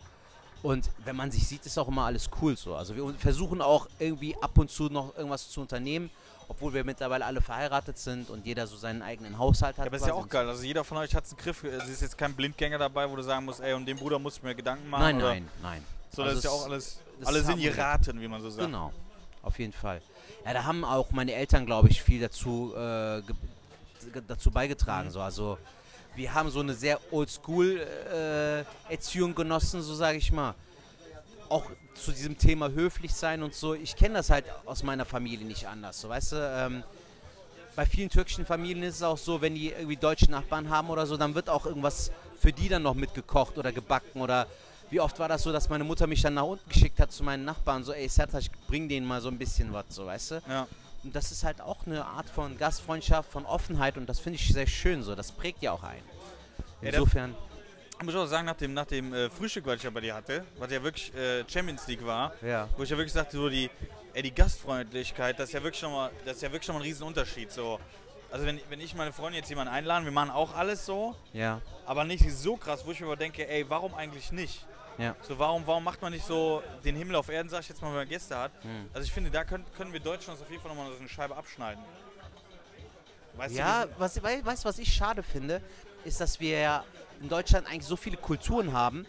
Und wenn man sich sieht, ist auch immer alles cool so. Also wir versuchen auch irgendwie ab und zu noch irgendwas zu unternehmen, obwohl wir mittlerweile alle verheiratet sind und jeder so seinen eigenen Haushalt hat. Ja, aber ist ja auch geil. Also jeder von euch hat einen Griff. Es ist jetzt kein Blindgänger dabei, wo du sagen musst, ey, um den Bruder muss ich mir Gedanken machen. Nein, nein, nein. So, das Also ist ja auch alles, das alles in haben wir. ihr Raten, wie man so sagt. Genau, auf jeden Fall. Ja, da haben auch meine Eltern, glaube ich, viel dazu, äh, dazu beigetragen. Mhm. So. Also wir haben so eine sehr Oldschool-Erziehung genossen, so sage ich mal. Auch zu diesem Thema höflich sein und so. Ich kenne das halt aus meiner Familie nicht anders. So, weißt du, ähm, bei vielen türkischen Familien ist es auch so, wenn die irgendwie deutsche Nachbarn haben oder so, dann wird auch irgendwas für die dann noch mitgekocht oder gebacken oder wie oft war das so, dass meine Mutter mich dann nach unten geschickt hat zu meinen Nachbarn, so ey Sertac, bring denen mal so ein bisschen was, so weißt du. Ja. Und das ist halt auch eine Art von Gastfreundschaft, von Offenheit und das finde ich sehr schön so, das prägt ja auch ein. Ja, Insofern, Ich muss auch sagen, nach dem, nach dem äh, Frühstück, was ich ja bei dir hatte, was ja wirklich äh, Champions League war, ja. wo ich ja wirklich sagte, so die, ey, die Gastfreundlichkeit, das ist ja wirklich nochmal, das ist ja wirklich nochmal ein Riesenunterschied. So. Also wenn, wenn ich meine Freunde jetzt jemanden einladen, wir machen auch alles so, Ja, aber nicht so krass, wo ich mir aber denke, ey, warum eigentlich nicht? Ja. So, warum, warum macht man nicht so den Himmel auf Erden, sag ich jetzt mal, wenn man Gäste hat? Hm. Also ich finde, da können, können wir Deutschen uns auf jeden Fall nochmal so eine Scheibe abschneiden. Weißt Ja, du, was, wei- weißt du, was ich schade finde, ist, dass wir ja in Deutschland eigentlich so viele Kulturen haben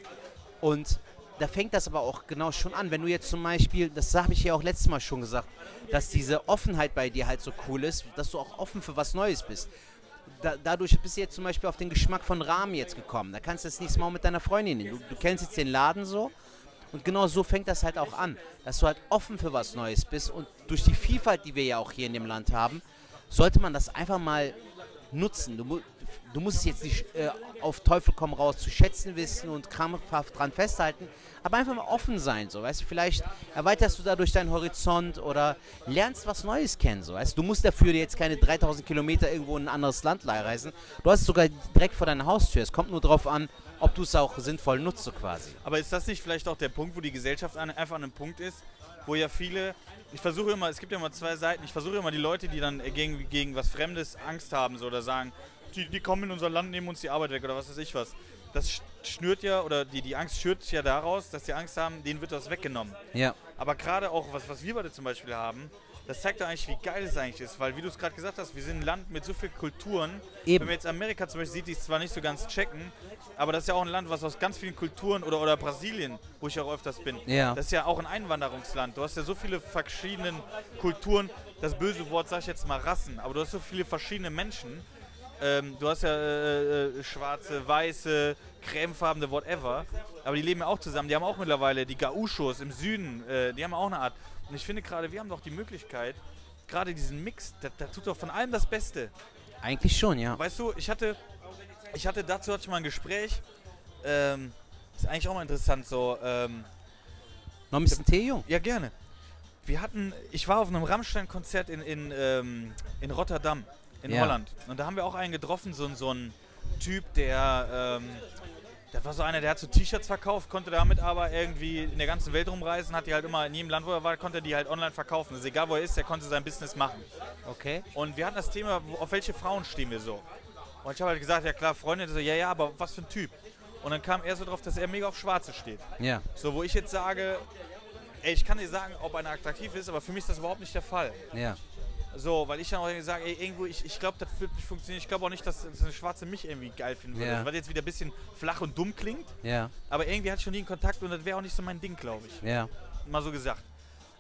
und da fängt das aber auch genau schon an. Wenn du jetzt zum Beispiel, das habe ich ja auch letztes Mal schon gesagt, dass diese Offenheit bei dir halt so cool ist, dass du auch offen für was Neues bist. Da, dadurch bist du jetzt zum Beispiel auf den Geschmack von Rahmen jetzt gekommen. Da kannst du das nächste Mal mit deiner Freundin hin. Du, du kennst jetzt den Laden so und genau so fängt das halt auch an, dass du halt offen für was Neues bist und durch die Vielfalt, die wir ja auch hier in dem Land haben, sollte man das einfach mal nutzen. Du, du musst es jetzt nicht äh, auf Teufel komm raus zu schätzen wissen und krampfhaft dran festhalten, aber einfach mal offen sein, so, weißt du, vielleicht erweiterst du dadurch deinen Horizont oder lernst was Neues kennen, so, weißt du, du musst dafür jetzt keine 3000 Kilometer irgendwo in ein anderes Land reisen, du hast es sogar direkt vor deiner Haustür, es kommt nur darauf an, ob du es auch sinnvoll nutzt, so quasi. Aber ist das nicht vielleicht auch der Punkt, wo die Gesellschaft einfach an einem Punkt ist, wo ja viele, ich versuche immer, es gibt ja immer zwei Seiten, ich versuche immer die Leute, die dann gegen, gegen was Fremdes Angst haben so, oder sagen, die, die kommen in unser Land, nehmen uns die Arbeit weg oder was weiß ich was. Das sch- schnürt ja, oder die, die Angst schürt ja daraus, dass die Angst haben, denen wird das weggenommen. Ja, Aber gerade auch, was, was wir beide zum Beispiel haben, das zeigt doch eigentlich, wie geil es eigentlich ist. Weil, wie du es gerade gesagt hast, wir sind ein Land mit so vielen Kulturen. Eben. Wenn man jetzt Amerika zum Beispiel sieht, die es zwar nicht so ganz checken, aber das ist ja auch ein Land, was aus ganz vielen Kulturen, oder, oder Brasilien, wo ich auch öfters bin, Ja. das ist ja auch ein Einwanderungsland. Du hast ja so viele verschiedene Kulturen, das böse Wort sag ich jetzt mal Rassen, aber du hast so viele verschiedene Menschen. Ähm, du hast ja äh, äh, schwarze, weiße, cremefarbene, whatever. Aber die leben ja auch zusammen. Die haben auch mittlerweile die Gauchos im Süden. Äh, die haben auch eine Art. Und ich finde gerade, wir haben doch die Möglichkeit, gerade diesen Mix, da, da tut doch von allem das Beste. eigentlich schon, ja. Weißt du, ich hatte, ich hatte dazu hatte ich mal ein Gespräch. Ähm, ist eigentlich auch mal interessant so. Ähm, Noch ein bisschen Tee, Jung? ja, gerne. Wir hatten, ich war auf einem Rammstein-Konzert in, in, ähm, in Rotterdam, in Ja. Holland. Und da haben wir auch einen getroffen, so, ein- so ein Typ, der, ähm, das war so einer, der hat so T-Shirts verkauft, konnte damit aber irgendwie in der ganzen Welt rumreisen, hat die halt immer in jedem Land, wo er war, konnte er die halt online verkaufen. Also egal wo er ist, der konnte sein Business machen. Okay. Und wir hatten das Thema, auf welche Frauen stehen wir so? Und ich habe halt gesagt, ja klar, Freunde, so, ja, ja, aber was für ein Typ? Und dann kam er so drauf, dass er mega auf Schwarze steht. Ja. So, wo ich jetzt sage, ey, ich kann dir sagen, ob einer attraktiv ist, aber für mich ist das überhaupt nicht der Fall. Ja. So, weil ich dann auch sage, ey, irgendwo, ich, ich glaube, das wird nicht funktionieren. Ich glaube auch nicht, dass, eine Schwarze mich irgendwie geil finden würde. Ja. Was jetzt wieder ein bisschen flach und dumm klingt, Ja. aber irgendwie hatte ich schon nie einen Kontakt und das wäre auch nicht so mein Ding, glaube ich. Ja. Mal so gesagt.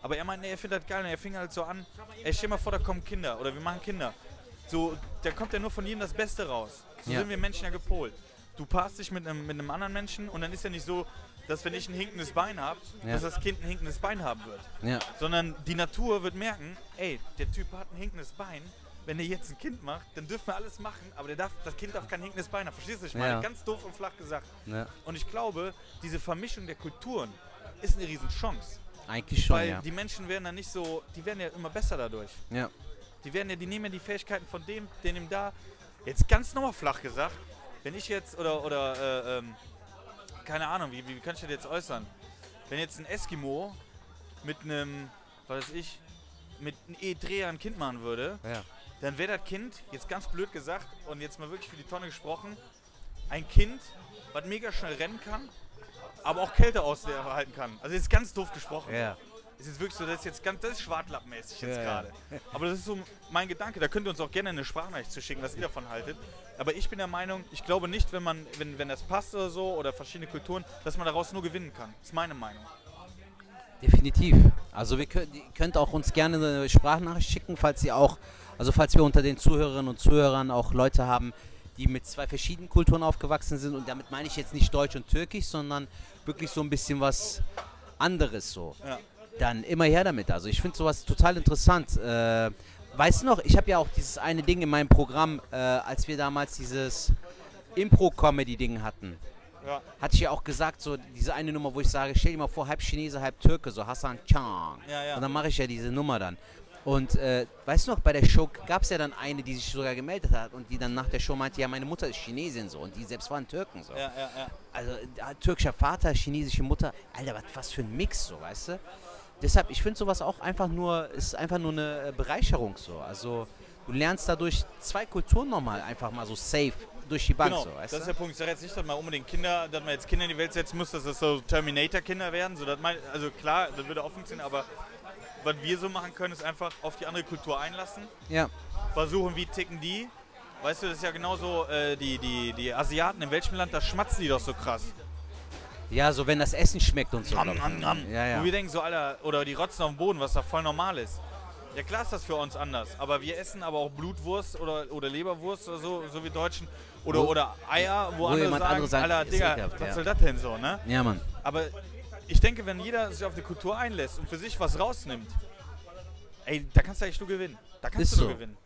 Aber er meinte, nee, er findet das geil und er fing halt so an, ey, stell mal vor, da kommen Kinder oder wir machen Kinder. So, da kommt ja nur von jedem das Beste raus. So Ja. sind wir Menschen ja gepolt. Du paarst dich mit einem, mit einem anderen Menschen und dann ist ja nicht so, dass wenn ich ein hinkendes Bein habe, Ja. dass das Kind ein hinkendes Bein haben wird. Ja. Sondern die Natur wird merken, ey, der Typ hat ein hinkendes Bein, wenn ihr jetzt ein Kind macht, dann dürfen wir alles machen, aber der darf, das Kind darf kein hinkendes Bein haben. Verstehst du, ich meine? Ja. Ganz doof und flach gesagt. Und ich glaube, diese Vermischung der Kulturen ist eine Riesenchance. Eigentlich schon, weil die Menschen werden dann nicht so, die werden ja immer besser dadurch. ja. Die werden ja, die nehmen ja die Fähigkeiten von dem, den ihm da. Jetzt ganz nochmal flach gesagt, wenn ich jetzt oder oder äh, ähm, keine Ahnung, wie, wie kann ich das jetzt äußern? Wenn jetzt ein Eskimo mit einem, was weiß ich, mit einem E-Dreher ein Kind machen würde, Ja. dann wäre das Kind, jetzt ganz blöd gesagt und jetzt mal wirklich für die Tonne gesprochen, ein Kind, was mega schnell rennen kann, aber auch Kälte aushalten kann. Also jetzt ganz doof gesprochen. Ja. Das ist wirklich so, das ist jetzt ganz, das ist schwartlappenmäßig jetzt Ja, ja. gerade. Aber das ist so mein Gedanke. Da könnt ihr uns auch gerne eine Sprachnachricht zu schicken, was ihr davon haltet. Aber ich bin der Meinung, ich glaube nicht, wenn man, wenn, wenn das passt oder so oder verschiedene Kulturen, dass man daraus nur gewinnen kann. Das ist meine Meinung. Definitiv. Also wir könnt, ihr könnt auch uns gerne eine Sprachnachricht schicken, falls ihr auch, also falls wir unter den Zuhörerinnen und Zuhörern auch Leute haben, die mit zwei verschiedenen Kulturen aufgewachsen sind. Und damit meine ich jetzt nicht Deutsch und Türkisch, sondern wirklich so ein bisschen was anderes so. Ja. Dann immer her damit. Also ich finde sowas total interessant. Äh, weißt du noch, ich habe ja auch dieses eine Ding in meinem Programm, äh, als wir damals dieses Impro-Comedy-Ding hatten Ja. hatte ich ja auch gesagt, so diese eine Nummer, wo ich sage, stell dir mal vor, halb Chinese, halb Türke, so Hassan Chang. Ja, ja. Und dann mache ich ja diese Nummer dann. Und äh, weißt du noch, bei der Show gab es ja dann eine, die sich sogar gemeldet hat und die dann nach der Show meinte, ja, meine Mutter ist Chinesin so und die selbst waren Türken so. Ja, ja, ja. Also türkischer Vater, chinesische Mutter, Alter, was, was für ein Mix so, weißt du? Deshalb, ich finde sowas auch einfach nur, ist einfach nur eine äh, Bereicherung so. Also du lernst dadurch zwei Kulturen nochmal einfach mal so safe durch die Bank Genau, so, das ist der Punkt. Ich sage jetzt nicht, dass man unbedingt Kinder, dass man jetzt Kinder in die Welt setzen muss, dass das so Terminator-Kinder werden. So, man, also klar, das würde auch funktionieren, aber was wir so machen können, ist einfach auf die andere Kultur einlassen. Ja, versuchen, wie ticken die. Weißt du, das ist ja genauso, äh, die, die, die Asiaten in welchem Land, da schmatzen die doch so krass. Ja, so wenn das Essen schmeckt und so. Ich. nam, nam. Ja, ja. Wo wir denken so, Alter, oder die rotzen auf dem Boden, was da voll normal ist. Ja klar ist das für uns anders, aber wir essen aber auch Blutwurst oder, oder Leberwurst oder so, so wie Deutschen. Oder, Wo- oder Eier, wo, wo andere sagen, andere sagt, Alter, Digga, ekelhaft, was ja. soll das denn so, ne? Ja, Mann. Aber ich denke, wenn jeder sich auf die Kultur einlässt und für sich was rausnimmt, ey, da kannst du eigentlich nur gewinnen. Da kannst Ist du nur so. gewinnen.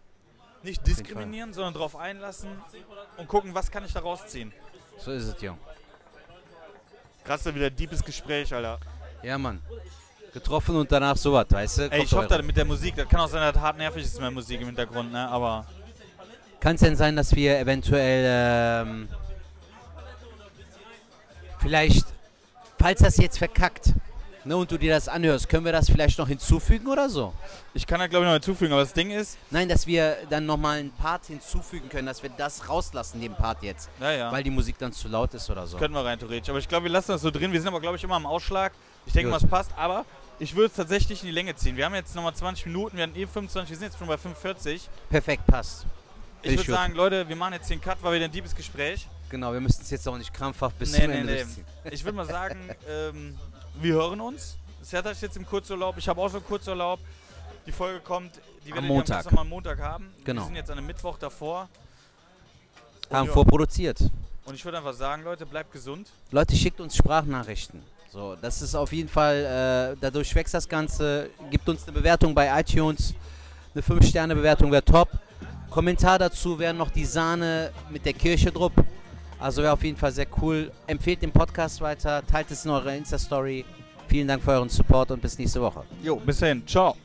Nicht diskriminieren, sondern drauf einlassen und gucken, was kann ich da rausziehen. So ist es, Jung. Krass, da wieder deepes Gespräch, Alter. Ja, Mann. Getroffen und danach sowas, weißt du? Ey, ich hoffe, da mit der Musik, das kann auch sein, dass das hart nervig ist mit der Musik im Hintergrund, ne? Aber Kann es denn sein, dass wir eventuell ähm, vielleicht, falls das jetzt verkackt, ne, und du dir das anhörst, können wir das vielleicht noch hinzufügen oder so? ich kann da glaube ich noch hinzufügen, aber das Ding ist, Nein, dass wir dann nochmal einen Part hinzufügen können, dass wir das rauslassen, den Part jetzt. naja, Weil die Musik dann zu laut ist oder so. könnten wir rein theoretisch. Aber ich glaube, wir lassen das so drin. Wir sind aber, glaube ich, immer am Ausschlag. Ich denke mal, es passt, aber ich würde es tatsächlich in die Länge ziehen. Wir haben jetzt nochmal 20 Minuten, wir hatten eh 25, wir sind jetzt schon bei 45. Perfekt, passt. Ich Ich würde würd- sagen, Leute, wir machen jetzt den Cut, weil wir ein deepes Gespräch. Genau, wir müssen es jetzt auch nicht krampfhaft bis Nee, zum nee, Ende nee. Ich würde mal sagen, ähm, wir hören uns. Serta ist jetzt im Kurzurlaub. Ich habe auch so einen Kurzurlaub. Die Folge kommt, die Montag. ihr am, am Montag haben. Genau. Wir sind jetzt an einem Mittwoch davor. Haben ja. vorproduziert. Und ich würde einfach sagen, Leute, bleibt gesund. Leute, schickt uns Sprachnachrichten. So, das ist auf jeden Fall, äh, dadurch wächst das Ganze. Gibt uns eine Bewertung bei iTunes. Eine 5-Sterne-Bewertung wäre top. Kommentar dazu wäre noch die Sahne mit der Kirche drupp. Also wäre auf jeden Fall sehr cool. Empfehlt den Podcast weiter, teilt es in eurer Insta-Story. Vielen Dank für euren Support und bis nächste Woche. Jo, bis dahin. Ciao.